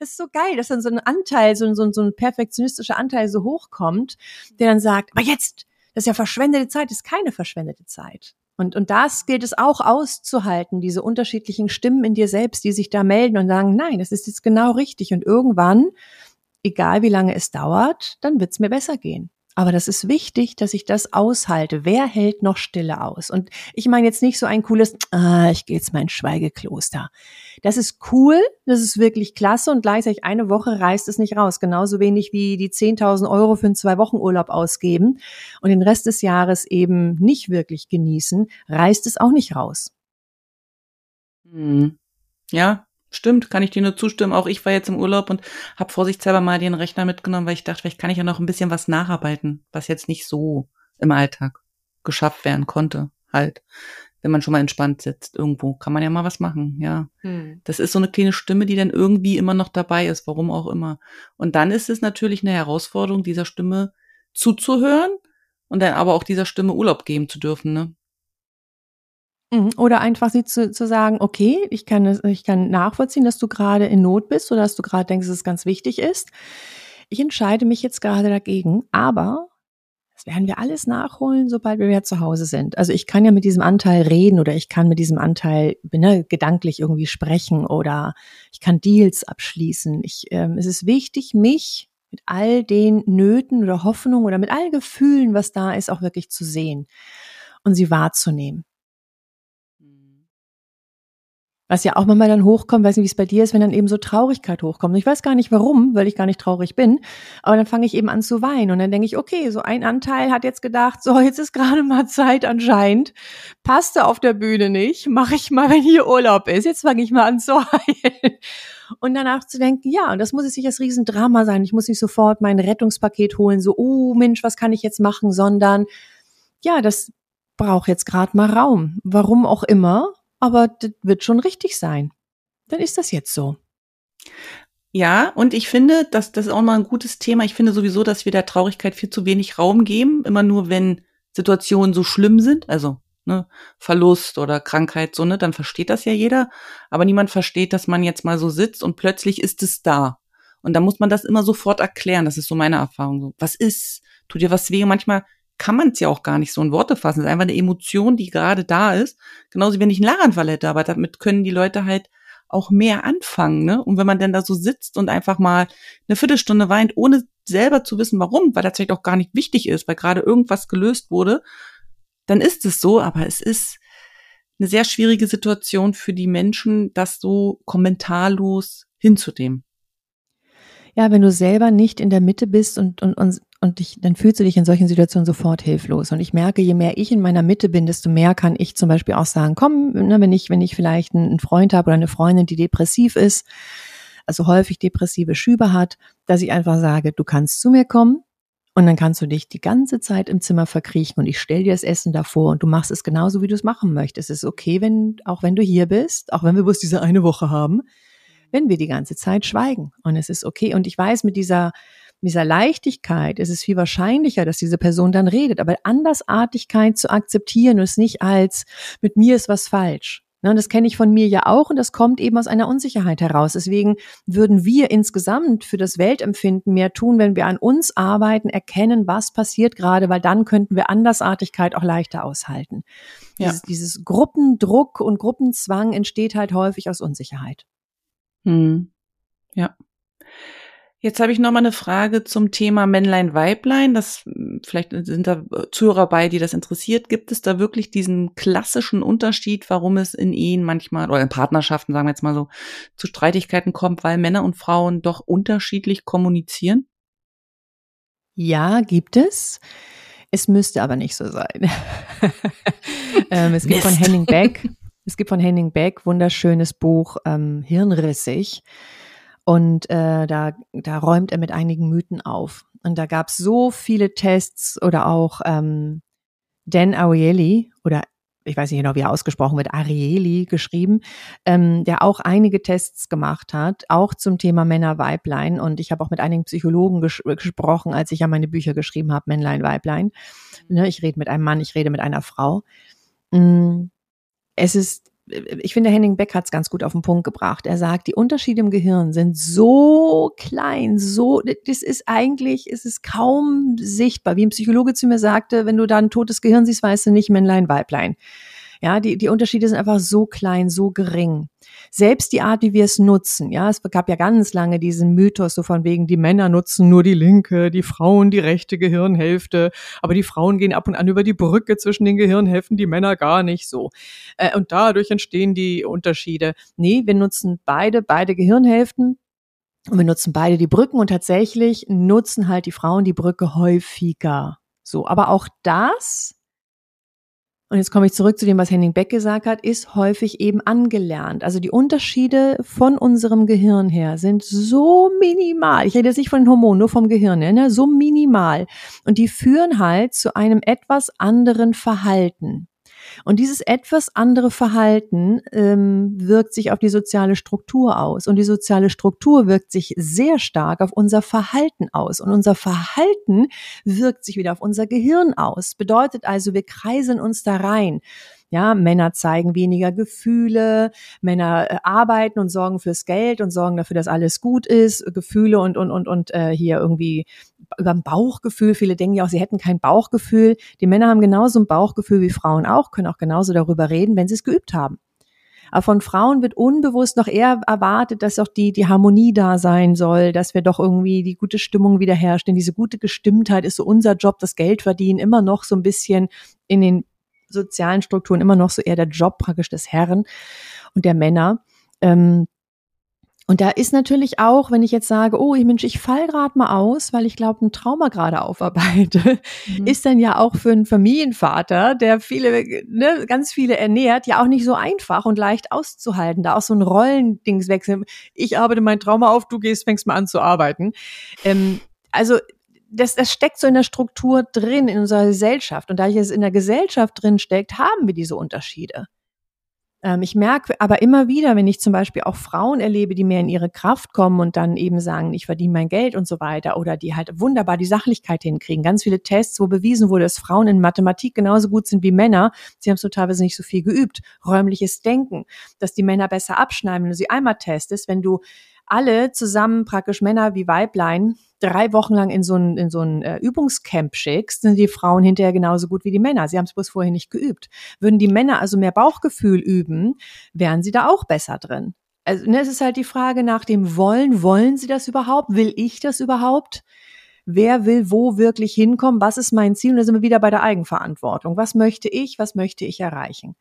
es ist so geil, dass dann so ein Anteil, so, so, so ein perfektionistischer Anteil so hochkommt, der dann sagt, aber jetzt, das ist ja verschwendete Zeit, das ist keine verschwendete Zeit. Und, und das gilt es auch auszuhalten, diese unterschiedlichen Stimmen in dir selbst, die sich da melden und sagen, nein, das ist jetzt genau richtig. Und irgendwann, egal wie lange es dauert, dann wird es mir besser gehen. Aber das ist wichtig, dass ich das aushalte. Wer hält noch Stille aus? Und ich meine jetzt nicht so ein cooles, ah, ich gehe jetzt mal ins Schweigekloster. Das ist cool, das ist wirklich klasse und gleichzeitig eine Woche reißt es nicht raus. Genauso wenig wie die 10.000 Euro für einen zwei Wochen Urlaub ausgeben und den Rest des Jahres eben nicht wirklich genießen, reißt es auch nicht raus. Hm. Ja, Stimmt, kann ich dir nur zustimmen. Auch ich war jetzt im Urlaub und habe vorsichtshalber mal den Rechner mitgenommen, weil ich dachte, vielleicht kann ich ja noch ein bisschen was nacharbeiten, was jetzt nicht so im Alltag geschafft werden konnte. Halt, wenn man schon mal entspannt sitzt irgendwo, kann man ja mal was machen, ja. Hm. Das ist so eine kleine Stimme, die dann irgendwie immer noch dabei ist, warum auch immer. Und dann ist es natürlich eine Herausforderung, dieser Stimme zuzuhören und dann aber auch dieser Stimme Urlaub geben zu dürfen, ne? Mhm. Oder einfach sie zu, zu sagen, okay, ich kann, ich kann nachvollziehen, dass du gerade in Not bist oder dass du gerade denkst, dass es ganz wichtig ist. Ich entscheide mich jetzt gerade dagegen, aber das werden wir alles nachholen, sobald wir wieder zu Hause sind. Also ich kann ja mit diesem Anteil reden oder ich kann mit diesem Anteil ne, gedanklich irgendwie sprechen oder ich kann Deals abschließen. Ich, ähm, es ist wichtig, mich mit all den Nöten oder Hoffnungen oder mit allen Gefühlen, was da ist, auch wirklich zu sehen und sie wahrzunehmen. Was ja auch manchmal dann hochkommt, weiß nicht, wie es bei dir ist, wenn dann eben so Traurigkeit hochkommt. Ich weiß gar nicht warum, weil ich gar nicht traurig bin. Aber dann fange ich eben an zu weinen. Und dann denke ich, okay, so ein Anteil hat jetzt gedacht, so, jetzt ist gerade mal Zeit anscheinend. Passte auf der Bühne nicht. Mache ich mal, wenn hier Urlaub ist. Jetzt fange ich mal an zu heulen. Und danach zu denken, ja, und das muss jetzt nicht das Riesendrama sein. Ich muss nicht sofort mein Rettungspaket holen, so, oh Mensch, was kann ich jetzt machen, sondern ja, das braucht jetzt gerade mal Raum. Warum auch immer aber das wird schon richtig sein. Dann ist das jetzt so. Ja, und ich finde, dass das ist auch mal ein gutes Thema. Ich finde sowieso, dass wir der Traurigkeit viel zu wenig Raum geben, immer nur wenn Situationen so schlimm sind, also ne, Verlust oder Krankheit, so ne, dann versteht das ja jeder, aber niemand versteht, dass man jetzt mal so sitzt und plötzlich ist es da. Und da muss man das immer sofort erklären. Das ist so meine Erfahrung. So, was ist? Tut dir was weh? manchmal kann man es ja auch gar nicht so in Worte fassen. Es ist einfach eine Emotion, die gerade da ist. Genauso wie wenn ich einen Lachanfall hätte, aber damit können die Leute halt auch mehr anfangen, ne? Und wenn man denn da so sitzt und einfach mal eine Viertelstunde weint, ohne selber zu wissen, warum, weil das vielleicht auch gar nicht wichtig ist, weil gerade irgendwas gelöst wurde, dann ist es so, aber es ist eine sehr schwierige Situation für die Menschen, das so kommentarlos hinzunehmen. Ja, wenn du selber nicht in der Mitte bist und, und, und und dich, dann fühlst du dich in solchen Situationen sofort hilflos. Und ich merke, je mehr ich in meiner Mitte bin, desto mehr kann ich zum Beispiel auch sagen, komm, ne, wenn ich, wenn ich vielleicht einen Freund habe oder eine Freundin, die depressiv ist, also häufig depressive Schübe hat, dass ich einfach sage, du kannst zu mir kommen und dann kannst du dich die ganze Zeit im Zimmer verkriechen und ich stell dir das Essen davor und du machst es genauso, wie du es machen möchtest. Es ist okay, wenn, auch wenn du hier bist, auch wenn wir bloß diese eine Woche haben, wenn wir die ganze Zeit schweigen. Und es ist okay. Und ich weiß, mit dieser dieser Leichtigkeit ist es viel wahrscheinlicher, dass diese Person dann redet. Aber Andersartigkeit zu akzeptieren und es nicht als mit mir ist was falsch. Ne, und das kenne ich von mir ja auch und das kommt eben aus einer Unsicherheit heraus. Deswegen würden wir insgesamt für das Weltempfinden mehr tun, wenn wir an uns arbeiten, erkennen, was passiert gerade, weil dann könnten wir Andersartigkeit auch leichter aushalten. Ja. Dieses, dieses Gruppendruck und Gruppenzwang entsteht halt häufig aus Unsicherheit. Hm. Ja. Jetzt habe ich noch mal eine Frage zum Thema Männlein Weiblein. Das vielleicht sind da Zuhörer bei, die das interessiert. Gibt es da wirklich diesen klassischen Unterschied, warum es in Ehen manchmal oder in Partnerschaften, sagen wir jetzt mal so, zu Streitigkeiten kommt, weil Männer und Frauen doch unterschiedlich kommunizieren? Ja, gibt es. Es müsste aber nicht so sein. ähm, es gibt Mist. von Henning Beck, es gibt von Henning Beck wunderschönes Buch ähm, Hirnrissig. Und äh, da, da räumt er mit einigen Mythen auf. Und da gab es so viele Tests oder auch ähm, Dan Ariely oder ich weiß nicht genau, wie er ausgesprochen wird, Ariely geschrieben, ähm, der auch einige Tests gemacht hat, auch zum Thema Männer-Weiblein. Und ich habe auch mit einigen Psychologen ges gesprochen, als ich ja meine Bücher geschrieben habe, Männlein, Weiblein. Ne, ich rede mit einem Mann, ich rede mit einer Frau. Mm, es ist ich finde, Henning Beck hat es ganz gut auf den Punkt gebracht. Er sagt, die Unterschiede im Gehirn sind so klein, so, das ist eigentlich, es ist kaum sichtbar. Wie ein Psychologe zu mir sagte, wenn du da ein totes Gehirn siehst, weißt du nicht Männlein, Weiblein. Ja, die, die Unterschiede sind einfach so klein, so gering. Selbst die Art, wie wir es nutzen, ja, es gab ja ganz lange diesen Mythos so von wegen, die Männer nutzen nur die linke, die Frauen die rechte Gehirnhälfte, aber die Frauen gehen ab und an über die Brücke zwischen den Gehirnhälften, die Männer gar nicht so. Äh, und dadurch entstehen die Unterschiede. Nee, wir nutzen beide, beide Gehirnhälften. Und wir nutzen beide die Brücken und tatsächlich nutzen halt die Frauen die Brücke häufiger. So, aber auch das und jetzt komme ich zurück zu dem, was Henning Beck gesagt hat, ist häufig eben angelernt. Also die Unterschiede von unserem Gehirn her sind so minimal. Ich rede jetzt nicht von den Hormonen, nur vom Gehirn ne? so minimal. Und die führen halt zu einem etwas anderen Verhalten. Und dieses etwas andere Verhalten ähm, wirkt sich auf die soziale Struktur aus. Und die soziale Struktur wirkt sich sehr stark auf unser Verhalten aus. Und unser Verhalten wirkt sich wieder auf unser Gehirn aus. Bedeutet also, wir kreisen uns da rein. Ja, Männer zeigen weniger Gefühle, Männer äh, arbeiten und sorgen fürs Geld und sorgen dafür, dass alles gut ist, Gefühle und und und und äh, hier irgendwie über ein Bauchgefühl. Viele denken ja auch, sie hätten kein Bauchgefühl. Die Männer haben genauso ein Bauchgefühl wie Frauen auch, können auch genauso darüber reden, wenn sie es geübt haben. Aber von Frauen wird unbewusst noch eher erwartet, dass auch die, die Harmonie da sein soll, dass wir doch irgendwie die gute Stimmung wiederherstellen. Diese gute Gestimmtheit ist so unser Job, das Geld verdienen, immer noch so ein bisschen in den sozialen Strukturen immer noch so eher der Job praktisch des Herren und der Männer. Ähm, und da ist natürlich auch, wenn ich jetzt sage, oh, ich Mensch, ich fall gerade mal aus, weil ich glaube, ein Trauma gerade aufarbeite, mhm. ist dann ja auch für einen Familienvater, der viele, ne, ganz viele ernährt, ja auch nicht so einfach und leicht auszuhalten. Da auch so ein Rollendingswechsel. Ich arbeite mein Trauma auf, du gehst, fängst mal an zu arbeiten. Ähm, also das, das steckt so in der Struktur drin, in unserer Gesellschaft. Und da es in der Gesellschaft drin steckt, haben wir diese Unterschiede. Ähm, ich merke aber immer wieder, wenn ich zum Beispiel auch Frauen erlebe, die mehr in ihre Kraft kommen und dann eben sagen, ich verdiene mein Geld und so weiter, oder die halt wunderbar die Sachlichkeit hinkriegen. Ganz viele Tests, wo bewiesen wurde, dass Frauen in Mathematik genauso gut sind wie Männer. Sie haben es nur teilweise nicht so viel geübt. Räumliches Denken, dass die Männer besser abschneiden. Wenn du sie einmal testest, wenn du alle zusammen praktisch Männer wie Weiblein drei Wochen lang in so ein, in so ein äh, Übungscamp schickst, sind die Frauen hinterher genauso gut wie die Männer. Sie haben es bloß vorher nicht geübt. Würden die Männer also mehr Bauchgefühl üben, wären sie da auch besser drin. Also ne, es ist halt die Frage nach dem Wollen. Wollen sie das überhaupt? Will ich das überhaupt? Wer will wo wirklich hinkommen? Was ist mein Ziel? Und da sind wir wieder bei der Eigenverantwortung. Was möchte ich? Was möchte ich erreichen?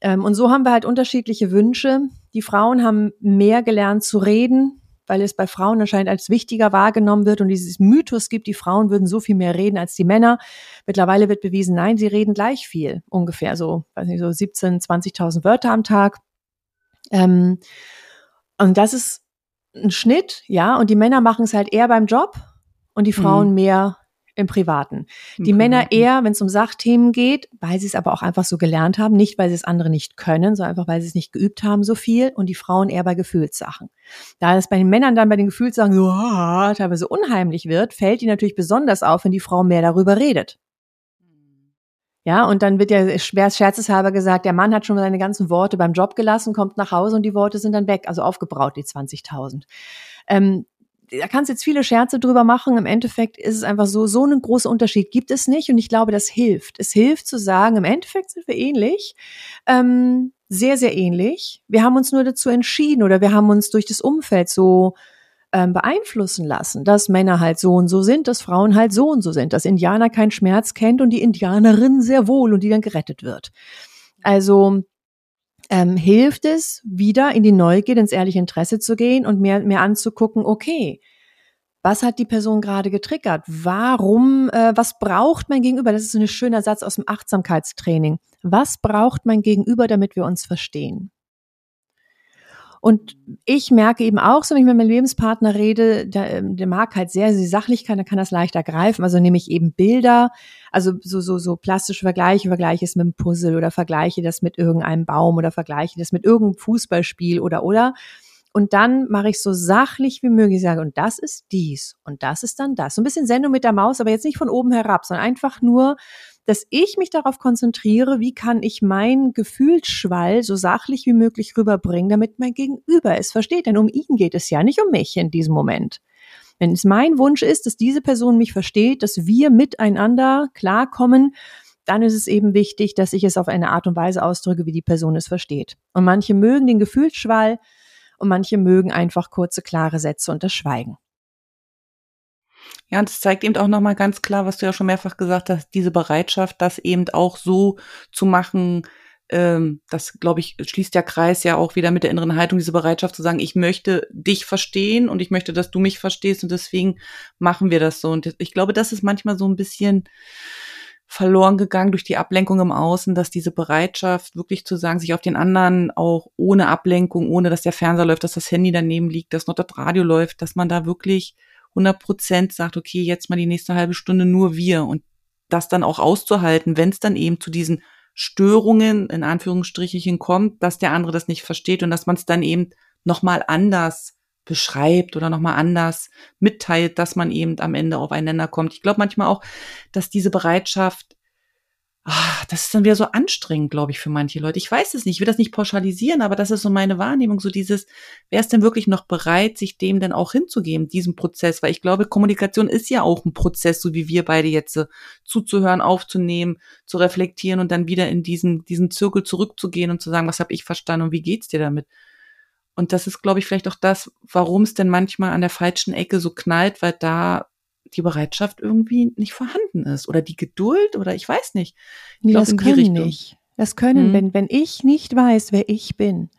Ähm, und so haben wir halt unterschiedliche Wünsche. Die Frauen haben mehr gelernt zu reden, weil es bei Frauen anscheinend als wichtiger wahrgenommen wird und dieses Mythos gibt, die Frauen würden so viel mehr reden als die Männer. Mittlerweile wird bewiesen, nein, sie reden gleich viel, ungefähr so, weiß nicht, so 17, 20.000 Wörter am Tag. Ähm, und das ist ein Schnitt, ja, und die Männer machen es halt eher beim Job und die Frauen mhm. mehr im Privaten. Im die Privaten. Männer eher, wenn es um Sachthemen geht, weil sie es aber auch einfach so gelernt haben, nicht weil sie es andere nicht können, sondern einfach weil sie es nicht geübt haben so viel und die Frauen eher bei Gefühlssachen. Da es bei den Männern dann bei den Gefühlssachen so oh, teilweise unheimlich wird, fällt ihnen natürlich besonders auf, wenn die Frau mehr darüber redet. Ja, und dann wird ja schwer scherzeshalber gesagt, der Mann hat schon seine ganzen Worte beim Job gelassen, kommt nach Hause und die Worte sind dann weg, also aufgebraut, die 20.000. Ähm, da kannst jetzt viele Scherze drüber machen. Im Endeffekt ist es einfach so, so einen großen Unterschied gibt es nicht. Und ich glaube, das hilft. Es hilft zu sagen, im Endeffekt sind wir ähnlich. Ähm, sehr, sehr ähnlich. Wir haben uns nur dazu entschieden oder wir haben uns durch das Umfeld so ähm, beeinflussen lassen, dass Männer halt so und so sind, dass Frauen halt so und so sind, dass Indianer keinen Schmerz kennt und die Indianerin sehr wohl und die dann gerettet wird. Also ähm, hilft es, wieder in die Neugier, ins ehrliche Interesse zu gehen und mehr, mehr anzugucken, okay, was hat die Person gerade getriggert? Warum, äh, was braucht mein Gegenüber? Das ist so ein schöner Satz aus dem Achtsamkeitstraining. Was braucht mein Gegenüber, damit wir uns verstehen? Und ich merke eben auch, so wenn ich mit meinem Lebenspartner rede, der, ähm, der mag halt sehr, sehr Sachlichkeit, der kann das leichter greifen. Also nehme ich eben Bilder, also so, so, so plastische Vergleiche, vergleiche es mit einem Puzzle oder vergleiche das mit irgendeinem Baum oder vergleiche das mit irgendeinem Fußballspiel oder, oder. Und dann mache ich so sachlich wie möglich, sage, und das ist dies und das ist dann das. So ein bisschen Sendung mit der Maus, aber jetzt nicht von oben herab, sondern einfach nur dass ich mich darauf konzentriere, wie kann ich meinen Gefühlsschwall so sachlich wie möglich rüberbringen, damit mein Gegenüber es versteht. Denn um ihn geht es ja, nicht um mich in diesem Moment. Wenn es mein Wunsch ist, dass diese Person mich versteht, dass wir miteinander klarkommen, dann ist es eben wichtig, dass ich es auf eine Art und Weise ausdrücke, wie die Person es versteht. Und manche mögen den Gefühlsschwall und manche mögen einfach kurze, klare Sätze und das Schweigen. Ja, und es zeigt eben auch nochmal ganz klar, was du ja schon mehrfach gesagt hast, diese Bereitschaft, das eben auch so zu machen, ähm, das, glaube ich, schließt der Kreis ja auch wieder mit der inneren Haltung, diese Bereitschaft zu sagen, ich möchte dich verstehen und ich möchte, dass du mich verstehst und deswegen machen wir das so. Und ich glaube, das ist manchmal so ein bisschen verloren gegangen durch die Ablenkung im Außen, dass diese Bereitschaft wirklich zu sagen, sich auf den anderen auch ohne Ablenkung, ohne dass der Fernseher läuft, dass das Handy daneben liegt, dass noch das Radio läuft, dass man da wirklich 100 Prozent sagt, okay, jetzt mal die nächste halbe Stunde nur wir und das dann auch auszuhalten, wenn es dann eben zu diesen Störungen in Anführungsstrichen kommt, dass der andere das nicht versteht und dass man es dann eben nochmal anders beschreibt oder nochmal anders mitteilt, dass man eben am Ende aufeinander kommt. Ich glaube manchmal auch, dass diese Bereitschaft ach, das ist dann wieder so anstrengend, glaube ich, für manche Leute. Ich weiß es nicht, ich will das nicht pauschalisieren, aber das ist so meine Wahrnehmung, so dieses, wer ist denn wirklich noch bereit, sich dem denn auch hinzugeben, diesem Prozess? Weil ich glaube, Kommunikation ist ja auch ein Prozess, so wie wir beide jetzt äh, zuzuhören, aufzunehmen, zu reflektieren und dann wieder in diesen, diesen Zirkel zurückzugehen und zu sagen, was habe ich verstanden und wie geht's dir damit? Und das ist, glaube ich, vielleicht auch das, warum es denn manchmal an der falschen Ecke so knallt, weil da die Bereitschaft irgendwie nicht vorhanden ist oder die Geduld oder ich weiß nicht. Ich nee, glaub, das können nicht. Das können, hm. wenn, wenn ich nicht weiß, wer ich bin.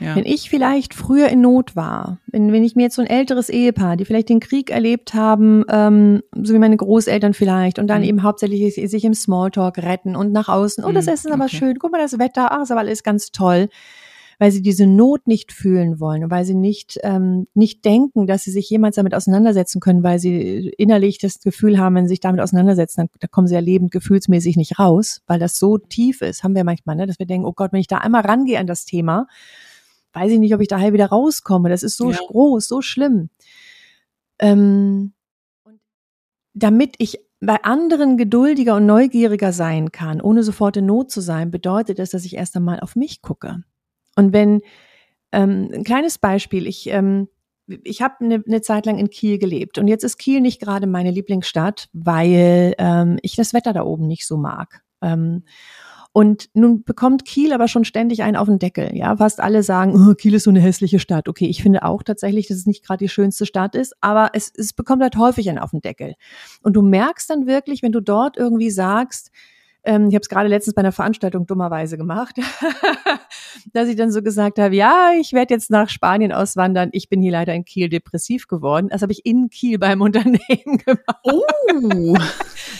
Ja. Wenn ich vielleicht früher in Not war, wenn, wenn ich mir jetzt so ein älteres Ehepaar, die vielleicht den Krieg erlebt haben, ähm, so wie meine Großeltern vielleicht, und dann mhm. eben hauptsächlich sich im Smalltalk retten und nach außen, oh, das hm, Essen ist aber okay. schön, guck mal das Wetter, ach, ist aber alles ganz toll weil sie diese Not nicht fühlen wollen und weil sie nicht, ähm, nicht denken, dass sie sich jemals damit auseinandersetzen können, weil sie innerlich das Gefühl haben, wenn sie sich damit auseinandersetzen, dann, dann kommen sie ja lebend gefühlsmäßig nicht raus, weil das so tief ist, haben wir manchmal, ne, dass wir denken, oh Gott, wenn ich da einmal rangehe an das Thema, weiß ich nicht, ob ich daher wieder rauskomme. Das ist so ja. groß, so schlimm. Ähm, und damit ich bei anderen geduldiger und neugieriger sein kann, ohne sofort in Not zu sein, bedeutet das, dass ich erst einmal auf mich gucke. Und wenn, ähm, ein kleines Beispiel, ich, ähm, ich habe eine, eine Zeit lang in Kiel gelebt und jetzt ist Kiel nicht gerade meine Lieblingsstadt, weil ähm, ich das Wetter da oben nicht so mag. Ähm, und nun bekommt Kiel aber schon ständig einen auf den Deckel. Ja, fast alle sagen, oh, Kiel ist so eine hässliche Stadt. Okay, ich finde auch tatsächlich, dass es nicht gerade die schönste Stadt ist, aber es, es bekommt halt häufig einen auf den Deckel. Und du merkst dann wirklich, wenn du dort irgendwie sagst, ähm, ich habe es gerade letztens bei einer Veranstaltung dummerweise gemacht, dass ich dann so gesagt habe, ja, ich werde jetzt nach Spanien auswandern. Ich bin hier leider in Kiel depressiv geworden. Das habe ich in Kiel beim Unternehmen gemacht. Oh,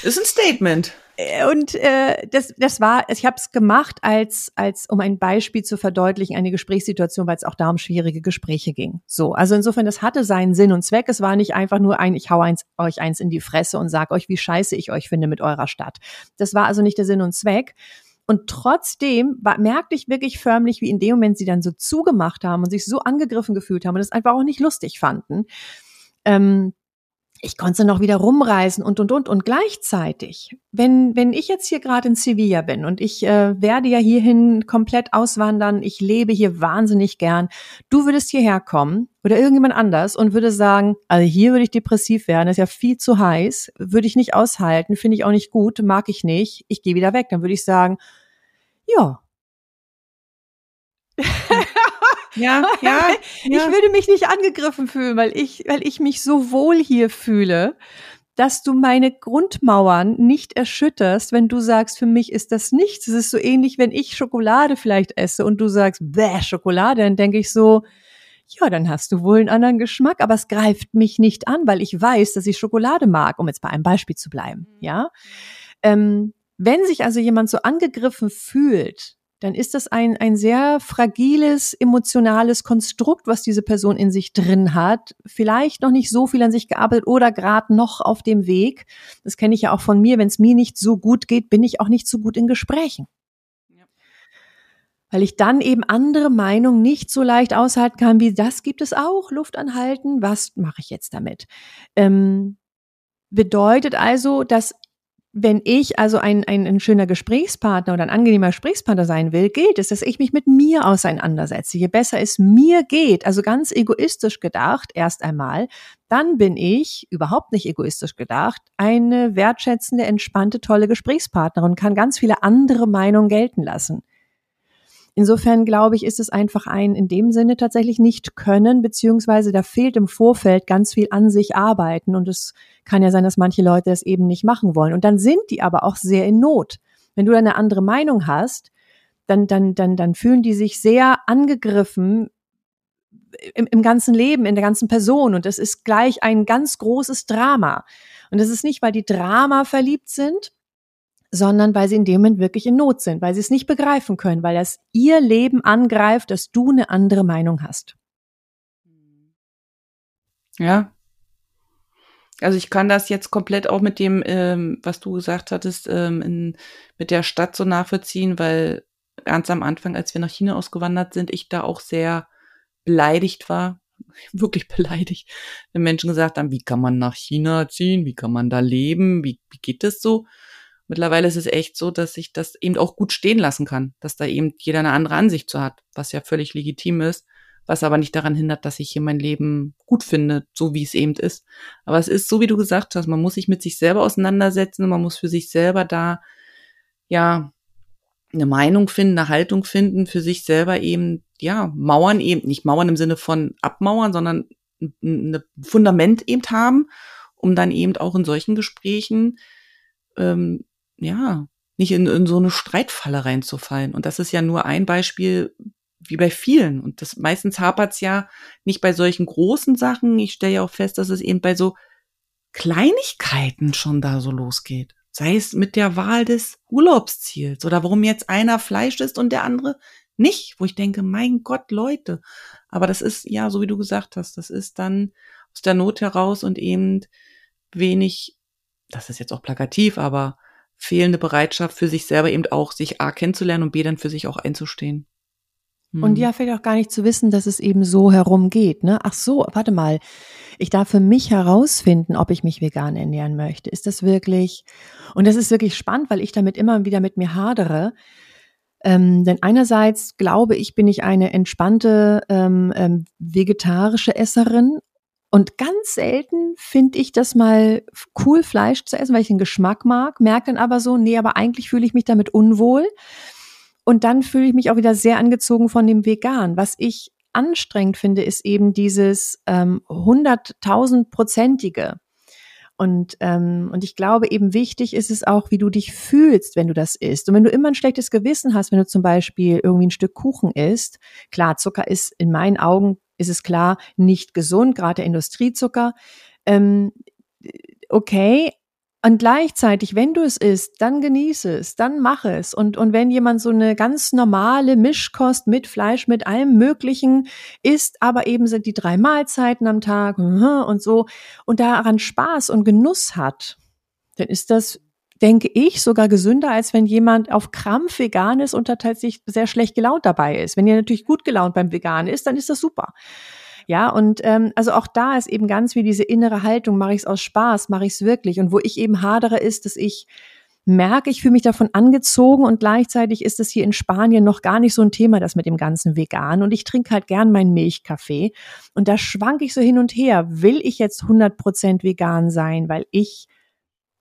ist ein Statement. Äh, und äh, das, das war, ich habe es gemacht, als, als um ein Beispiel zu verdeutlichen, eine Gesprächssituation, weil es auch da um schwierige Gespräche ging. So, also insofern, das hatte seinen Sinn und Zweck. Es war nicht einfach nur ein, ich hau eins, euch eins in die Fresse und sag euch, wie scheiße ich euch finde mit eurer Stadt. Das war also nicht der Sinn und Zweck. Und trotzdem war, merkte ich wirklich förmlich, wie in dem Moment sie dann so zugemacht haben und sich so angegriffen gefühlt haben und das einfach auch nicht lustig fanden. Ähm, ich konnte noch wieder rumreisen und und und und gleichzeitig, wenn wenn ich jetzt hier gerade in Sevilla bin und ich äh, werde ja hierhin komplett auswandern, ich lebe hier wahnsinnig gern, du würdest hierher kommen oder irgendjemand anders und würde sagen, also hier würde ich depressiv werden, ist ja viel zu heiß, würde ich nicht aushalten, finde ich auch nicht gut, mag ich nicht, ich gehe wieder weg, dann würde ich sagen, ja, Ja, ja, Ich würde mich nicht angegriffen fühlen, weil ich, weil ich mich so wohl hier fühle, dass du meine Grundmauern nicht erschütterst, wenn du sagst, für mich ist das nichts. Es ist so ähnlich, wenn ich Schokolade vielleicht esse und du sagst, bäh, Schokolade, dann denke ich so, ja, dann hast du wohl einen anderen Geschmack, aber es greift mich nicht an, weil ich weiß, dass ich Schokolade mag, um jetzt bei einem Beispiel zu bleiben, ja. Ähm, wenn sich also jemand so angegriffen fühlt, dann ist das ein, ein sehr fragiles, emotionales Konstrukt, was diese Person in sich drin hat. Vielleicht noch nicht so viel an sich gearbeitet oder gerade noch auf dem Weg. Das kenne ich ja auch von mir. Wenn es mir nicht so gut geht, bin ich auch nicht so gut in Gesprächen. Weil ich dann eben andere Meinungen nicht so leicht aushalten kann, wie das gibt es auch, Luft anhalten, was mache ich jetzt damit? Ähm, bedeutet also, dass wenn ich also ein, ein, ein schöner Gesprächspartner oder ein angenehmer Gesprächspartner sein will, gilt es, dass ich mich mit mir auseinandersetze. Je besser es mir geht, also ganz egoistisch gedacht, erst einmal, dann bin ich, überhaupt nicht egoistisch gedacht, eine wertschätzende, entspannte, tolle Gesprächspartnerin und kann ganz viele andere Meinungen gelten lassen. Insofern glaube ich, ist es einfach ein in dem Sinne tatsächlich nicht können, beziehungsweise da fehlt im Vorfeld ganz viel an sich arbeiten und es kann ja sein, dass manche Leute das eben nicht machen wollen. Und dann sind die aber auch sehr in Not. Wenn du eine andere Meinung hast, dann, dann, dann, dann fühlen die sich sehr angegriffen im, im ganzen Leben, in der ganzen Person. Und das ist gleich ein ganz großes Drama. Und das ist nicht, weil die Drama verliebt sind, sondern weil sie in dem Moment wirklich in Not sind, weil sie es nicht begreifen können, weil das ihr Leben angreift, dass du eine andere Meinung hast. Ja. Also ich kann das jetzt komplett auch mit dem, ähm, was du gesagt hattest, ähm, in, mit der Stadt so nachvollziehen, weil ganz am Anfang, als wir nach China ausgewandert sind, ich da auch sehr beleidigt war, wirklich beleidigt, wenn Menschen gesagt haben, wie kann man nach China ziehen, wie kann man da leben, wie, wie geht das so? Mittlerweile ist es echt so, dass ich das eben auch gut stehen lassen kann, dass da eben jeder eine andere Ansicht zu hat, was ja völlig legitim ist, was aber nicht daran hindert, dass ich hier mein Leben gut finde, so wie es eben ist. Aber es ist so, wie du gesagt hast, man muss sich mit sich selber auseinandersetzen, man muss für sich selber da, ja, eine Meinung finden, eine Haltung finden, für sich selber eben, ja, Mauern eben, nicht Mauern im Sinne von abmauern, sondern ein Fundament eben haben, um dann eben auch in solchen Gesprächen ähm, ja, nicht in, in so eine Streitfalle reinzufallen. Und das ist ja nur ein Beispiel wie bei vielen. Und das meistens hapert's ja nicht bei solchen großen Sachen. Ich stelle ja auch fest, dass es eben bei so Kleinigkeiten schon da so losgeht. Sei es mit der Wahl des Urlaubsziels oder warum jetzt einer Fleisch isst und der andere nicht, wo ich denke, mein Gott, Leute. Aber das ist, ja, so wie du gesagt hast, das ist dann aus der Not heraus und eben wenig, das ist jetzt auch plakativ, aber fehlende Bereitschaft für sich selber eben auch, sich A kennenzulernen und B dann für sich auch einzustehen. Hm. Und ja, vielleicht auch gar nicht zu wissen, dass es eben so herumgeht. Ne? Ach so, warte mal. Ich darf für mich herausfinden, ob ich mich vegan ernähren möchte. Ist das wirklich? Und das ist wirklich spannend, weil ich damit immer wieder mit mir hadere. Ähm, denn einerseits glaube ich, bin ich eine entspannte ähm, ähm, vegetarische Esserin und ganz selten finde ich das mal cool, Fleisch zu essen, weil ich den Geschmack mag, merke dann aber so, nee, aber eigentlich fühle ich mich damit unwohl. Und dann fühle ich mich auch wieder sehr angezogen von dem Vegan. Was ich anstrengend finde, ist eben dieses ähm, hunderttausendprozentige. Und, ähm, und ich glaube, eben wichtig ist es auch, wie du dich fühlst, wenn du das isst. Und wenn du immer ein schlechtes Gewissen hast, wenn du zum Beispiel irgendwie ein Stück Kuchen isst, klar, Zucker ist in meinen Augen ist es klar nicht gesund, gerade der Industriezucker. Ähm, okay, und gleichzeitig, wenn du es isst, dann genieße es, dann mach es. Und, und wenn jemand so eine ganz normale Mischkost mit Fleisch, mit allem Möglichen isst, aber eben sind die drei Mahlzeiten am Tag und so und daran Spaß und Genuss hat, dann ist das denke ich, sogar gesünder, als wenn jemand auf Krampf vegan ist und tatsächlich sehr schlecht gelaunt dabei ist. Wenn ihr natürlich gut gelaunt beim Vegan ist, dann ist das super. Ja, und ähm, also auch da ist eben ganz wie diese innere Haltung, mache ich es aus Spaß, mache ich es wirklich. Und wo ich eben hadere, ist, dass ich merke, ich fühle mich davon angezogen und gleichzeitig ist es hier in Spanien noch gar nicht so ein Thema, das mit dem ganzen Vegan. Und ich trinke halt gern meinen Milchkaffee. Und da schwanke ich so hin und her. Will ich jetzt 100% vegan sein, weil ich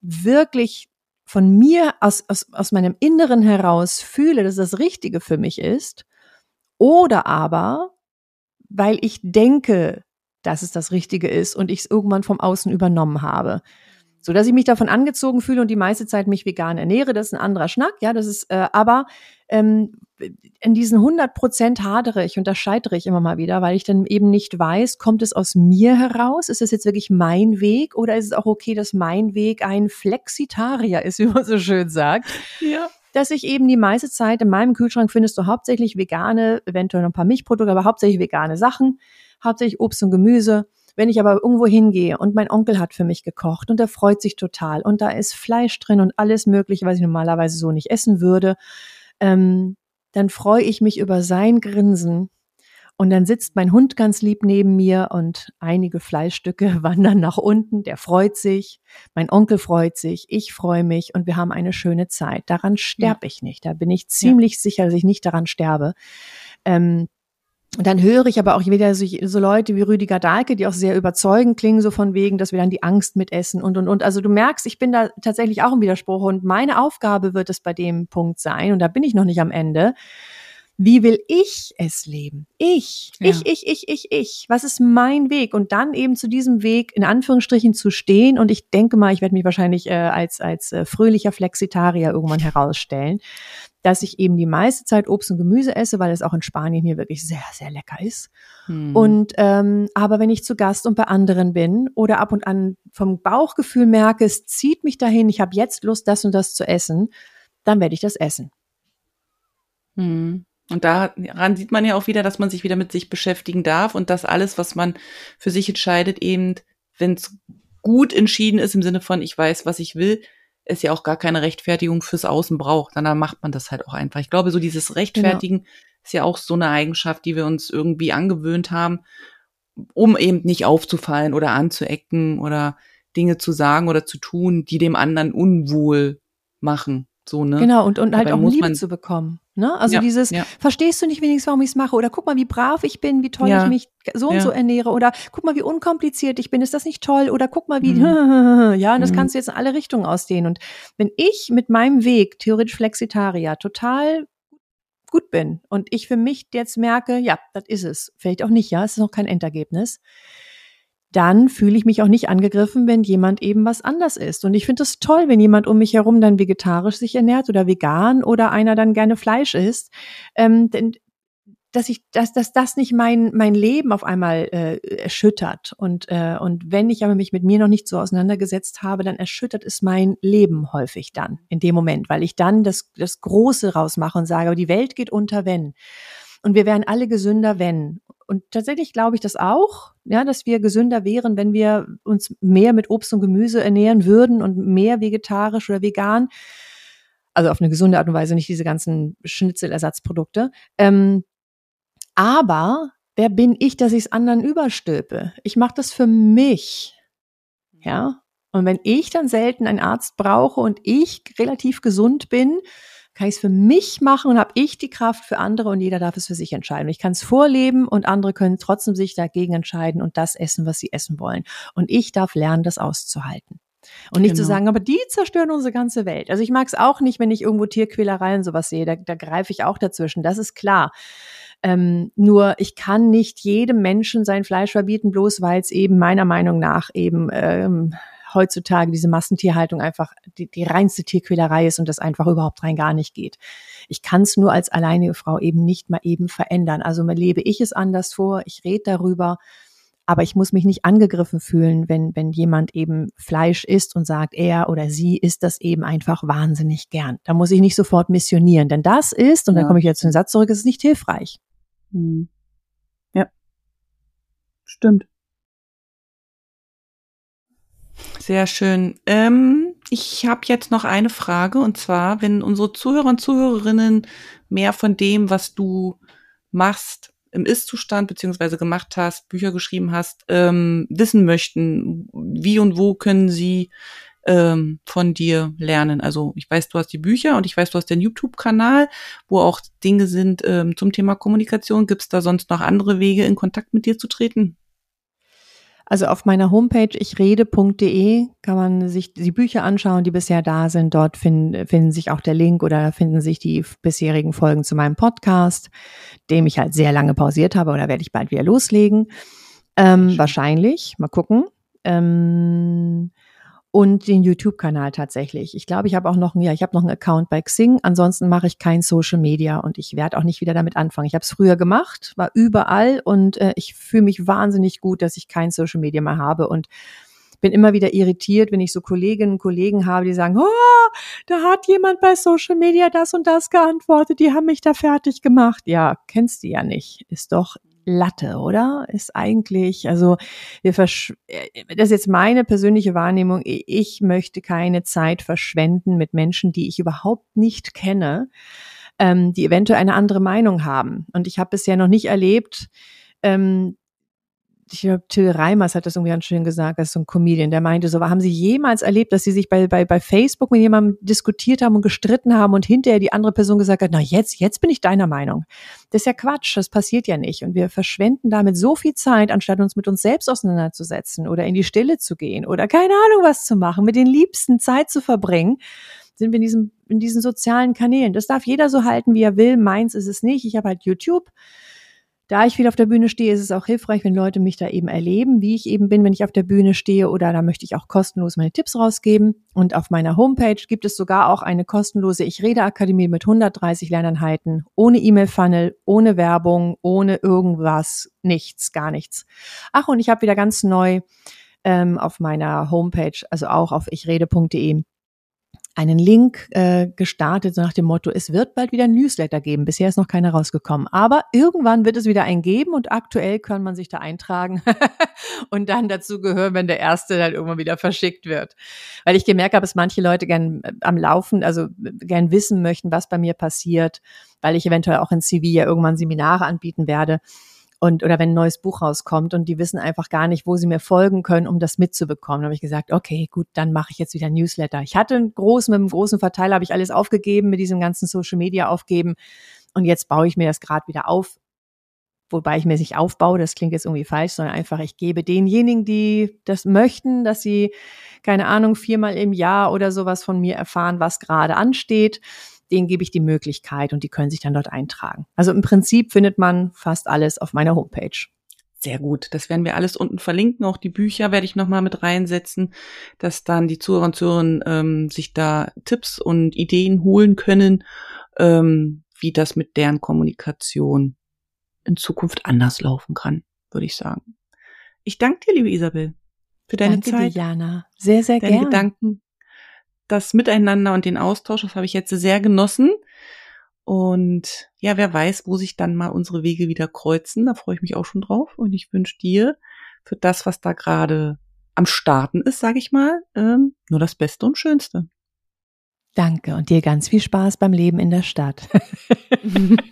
wirklich von mir aus, aus, aus meinem Inneren heraus fühle, dass das Richtige für mich ist? Oder aber, weil ich denke, dass es das Richtige ist und ich es irgendwann vom Außen übernommen habe so dass ich mich davon angezogen fühle und die meiste Zeit mich vegan ernähre. Das ist ein anderer Schnack, ja, das ist, äh, aber ähm, in diesen 100 Prozent hadere ich und da scheitere ich immer mal wieder, weil ich dann eben nicht weiß, kommt es aus mir heraus? Ist es jetzt wirklich mein Weg oder ist es auch okay, dass mein Weg ein Flexitarier ist, wie man so schön sagt? Ja dass ich eben die meiste Zeit in meinem Kühlschrank findest du hauptsächlich vegane, eventuell noch ein paar Milchprodukte, aber hauptsächlich vegane Sachen, hauptsächlich Obst und Gemüse wenn ich aber irgendwo hingehe und mein Onkel hat für mich gekocht und er freut sich total und da ist Fleisch drin und alles Mögliche, was ich normalerweise so nicht essen würde, ähm, dann freue ich mich über sein Grinsen. Und dann sitzt mein Hund ganz lieb neben mir und einige Fleischstücke wandern nach unten. Der freut sich, mein Onkel freut sich, ich freue mich und wir haben eine schöne Zeit. Daran sterbe ja. ich nicht. Da bin ich ziemlich ja. sicher, dass ich nicht daran sterbe. Ähm, und dann höre ich aber auch wieder so, so, Leute wie Rüdiger Dahlke, die auch sehr überzeugend klingen, so von wegen, dass wir dann die Angst mitessen und, und, und. Also du merkst, ich bin da tatsächlich auch im Widerspruch und meine Aufgabe wird es bei dem Punkt sein, und da bin ich noch nicht am Ende. Wie will ich es leben? Ich, ja. ich, ich, ich, ich, ich. Was ist mein Weg? Und dann eben zu diesem Weg in Anführungsstrichen zu stehen. Und ich denke mal, ich werde mich wahrscheinlich äh, als, als äh, fröhlicher Flexitarier irgendwann herausstellen dass ich eben die meiste Zeit Obst und Gemüse esse, weil es auch in Spanien hier wirklich sehr, sehr lecker ist. Hm. Und ähm, aber wenn ich zu Gast und bei anderen bin oder ab und an vom Bauchgefühl merke, es zieht mich dahin, ich habe jetzt Lust, das und das zu essen, dann werde ich das essen. Hm. Und daran sieht man ja auch wieder, dass man sich wieder mit sich beschäftigen darf und dass alles, was man für sich entscheidet, eben, wenn es gut entschieden ist im Sinne von, ich weiß, was ich will, es ja auch gar keine Rechtfertigung fürs Außen braucht. Dann macht man das halt auch einfach. Ich glaube, so dieses Rechtfertigen genau. ist ja auch so eine Eigenschaft, die wir uns irgendwie angewöhnt haben, um eben nicht aufzufallen oder anzuecken oder Dinge zu sagen oder zu tun, die dem anderen unwohl machen. So, ne? Genau, und, und halt auch Liebe zu bekommen. Ne? Also ja, dieses, ja. verstehst du nicht wenigstens, warum ich es mache? Oder guck mal, wie brav ich bin, wie toll ja. ich mich so und so ernähre. Oder guck mal, wie unkompliziert ich bin, ist das nicht toll? Oder guck mal, wie, mhm. ja, und das mhm. kannst du jetzt in alle Richtungen ausdehnen. Und wenn ich mit meinem Weg, theoretisch Flexitarier, total gut bin und ich für mich jetzt merke, ja, das ist es. Vielleicht auch nicht, ja, es ist noch kein Endergebnis dann fühle ich mich auch nicht angegriffen, wenn jemand eben was anders isst. Und ich finde es toll, wenn jemand um mich herum dann vegetarisch sich ernährt oder vegan oder einer dann gerne Fleisch isst. Ähm, denn dass ich, dass, dass das nicht mein mein Leben auf einmal äh, erschüttert und äh, und wenn ich aber mich mit mir noch nicht so auseinandergesetzt habe, dann erschüttert es mein Leben häufig dann in dem Moment, weil ich dann das das Große rausmache und sage, aber die Welt geht unter, wenn und wir wären alle gesünder, wenn und tatsächlich glaube ich das auch, ja, dass wir gesünder wären, wenn wir uns mehr mit Obst und Gemüse ernähren würden und mehr vegetarisch oder vegan. Also auf eine gesunde Art und Weise, nicht diese ganzen Schnitzelersatzprodukte. Ähm, aber wer bin ich, dass ich es anderen überstülpe? Ich mache das für mich. Ja. Und wenn ich dann selten einen Arzt brauche und ich relativ gesund bin, kann ich es für mich machen und habe ich die Kraft für andere und jeder darf es für sich entscheiden. Ich kann es vorleben und andere können trotzdem sich dagegen entscheiden und das essen, was sie essen wollen. Und ich darf lernen, das auszuhalten. Und nicht genau. zu sagen, aber die zerstören unsere ganze Welt. Also ich mag es auch nicht, wenn ich irgendwo Tierquälereien sowas sehe. Da, da greife ich auch dazwischen. Das ist klar. Ähm, nur ich kann nicht jedem Menschen sein Fleisch verbieten, bloß weil es eben meiner Meinung nach eben ähm, heutzutage diese Massentierhaltung einfach die, die reinste Tierquälerei ist und das einfach überhaupt rein gar nicht geht. Ich kann es nur als alleinige Frau eben nicht mal eben verändern. Also lebe ich es anders vor, ich rede darüber, aber ich muss mich nicht angegriffen fühlen, wenn, wenn jemand eben Fleisch isst und sagt, er oder sie isst das eben einfach wahnsinnig gern. Da muss ich nicht sofort missionieren, denn das ist, und ja. dann komme ich jetzt zu dem Satz zurück, ist nicht hilfreich. Hm. Ja. Stimmt. Sehr schön. Ähm, ich habe jetzt noch eine Frage und zwar, wenn unsere Zuhörer und Zuhörerinnen mehr von dem, was du machst, im Ist-Zustand beziehungsweise gemacht hast, Bücher geschrieben hast, ähm, wissen möchten, wie und wo können sie ähm, von dir lernen. Also ich weiß, du hast die Bücher und ich weiß, du hast den YouTube-Kanal, wo auch Dinge sind ähm, zum Thema Kommunikation. Gibt es da sonst noch andere Wege, in Kontakt mit dir zu treten? Also auf meiner Homepage ichrede.de kann man sich die Bücher anschauen, die bisher da sind. Dort finden, finden sich auch der Link oder finden sich die bisherigen Folgen zu meinem Podcast, dem ich halt sehr lange pausiert habe oder werde ich bald wieder loslegen. Ähm, wahrscheinlich, mal gucken. Ähm, und den YouTube-Kanal tatsächlich. Ich glaube, ich habe auch noch, ja, ich habe noch einen Account bei Xing. Ansonsten mache ich kein Social Media und ich werde auch nicht wieder damit anfangen. Ich habe es früher gemacht, war überall und äh, ich fühle mich wahnsinnig gut, dass ich kein Social Media mehr habe und bin immer wieder irritiert, wenn ich so Kolleginnen und Kollegen habe, die sagen, oh, da hat jemand bei Social Media das und das geantwortet, die haben mich da fertig gemacht. Ja, kennst du ja nicht. Ist doch Latte, oder? Ist eigentlich, also wir versch äh, das ist jetzt meine persönliche Wahrnehmung. Ich möchte keine Zeit verschwenden mit Menschen, die ich überhaupt nicht kenne, ähm, die eventuell eine andere Meinung haben. Und ich habe bisher noch nicht erlebt, ähm, ich glaube, Till Reimers hat das irgendwie ganz schön gesagt, das ist so ein Comedian, der meinte so, haben Sie jemals erlebt, dass Sie sich bei, bei, bei Facebook mit jemandem diskutiert haben und gestritten haben und hinterher die andere Person gesagt hat, na jetzt, jetzt bin ich deiner Meinung. Das ist ja Quatsch, das passiert ja nicht. Und wir verschwenden damit so viel Zeit, anstatt uns mit uns selbst auseinanderzusetzen oder in die Stille zu gehen oder keine Ahnung was zu machen, mit den Liebsten Zeit zu verbringen sind wir in diesem in diesen sozialen Kanälen. Das darf jeder so halten, wie er will. Meins ist es nicht. Ich habe halt YouTube da ich viel auf der Bühne stehe, ist es auch hilfreich, wenn Leute mich da eben erleben, wie ich eben bin, wenn ich auf der Bühne stehe oder da möchte ich auch kostenlos meine Tipps rausgeben. Und auf meiner Homepage gibt es sogar auch eine kostenlose Ich Rede Akademie mit 130 Lerneinheiten, ohne E-Mail-Funnel, ohne Werbung, ohne irgendwas, nichts, gar nichts. Ach, und ich habe wieder ganz neu ähm, auf meiner Homepage, also auch auf ichrede.de, einen Link äh, gestartet, so nach dem Motto, es wird bald wieder ein Newsletter geben. Bisher ist noch keiner rausgekommen. Aber irgendwann wird es wieder einen geben und aktuell kann man sich da eintragen und dann dazu gehören, wenn der erste dann irgendwann wieder verschickt wird. Weil ich gemerkt habe, dass manche Leute gern äh, am Laufen, also gern wissen möchten, was bei mir passiert, weil ich eventuell auch in CV ja irgendwann Seminare anbieten werde und oder wenn ein neues Buch rauskommt und die wissen einfach gar nicht, wo sie mir folgen können, um das mitzubekommen. Da habe ich gesagt, okay, gut, dann mache ich jetzt wieder Newsletter. Ich hatte einen großen, mit einem großen Verteiler habe ich alles aufgegeben, mit diesem ganzen Social Media aufgeben und jetzt baue ich mir das gerade wieder auf. Wobei ich mir nicht aufbaue, das klingt jetzt irgendwie falsch, sondern einfach, ich gebe denjenigen, die das möchten, dass sie, keine Ahnung, viermal im Jahr oder sowas von mir erfahren, was gerade ansteht denen gebe ich die Möglichkeit und die können sich dann dort eintragen. Also im Prinzip findet man fast alles auf meiner Homepage. Sehr gut. Das werden wir alles unten verlinken. Auch die Bücher werde ich nochmal mit reinsetzen, dass dann die Zuhörer und Zuhörer ähm, sich da Tipps und Ideen holen können, ähm, wie das mit deren Kommunikation in Zukunft anders laufen kann, würde ich sagen. Ich danke dir, liebe Isabel, für deine danke Zeit. Dir, Jana. Sehr, sehr deine gerne. Gedanken das Miteinander und den Austausch, das habe ich jetzt sehr genossen. Und ja, wer weiß, wo sich dann mal unsere Wege wieder kreuzen. Da freue ich mich auch schon drauf. Und ich wünsche dir für das, was da gerade am Starten ist, sage ich mal, ähm, nur das Beste und Schönste. Danke und dir ganz viel Spaß beim Leben in der Stadt.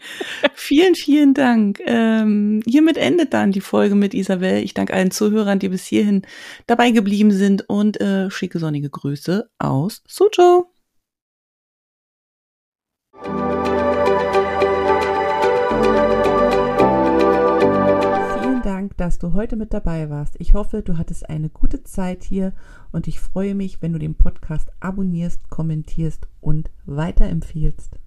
vielen, vielen Dank. Ähm, hiermit endet dann die Folge mit Isabel. Ich danke allen Zuhörern, die bis hierhin dabei geblieben sind und äh, schicke sonnige Grüße aus Sujo. Vielen Dank, dass du heute mit dabei warst. Ich hoffe, du hattest eine gute Zeit hier und ich freue mich, wenn du den Podcast abonnierst, kommentierst und weiterempfiehlst.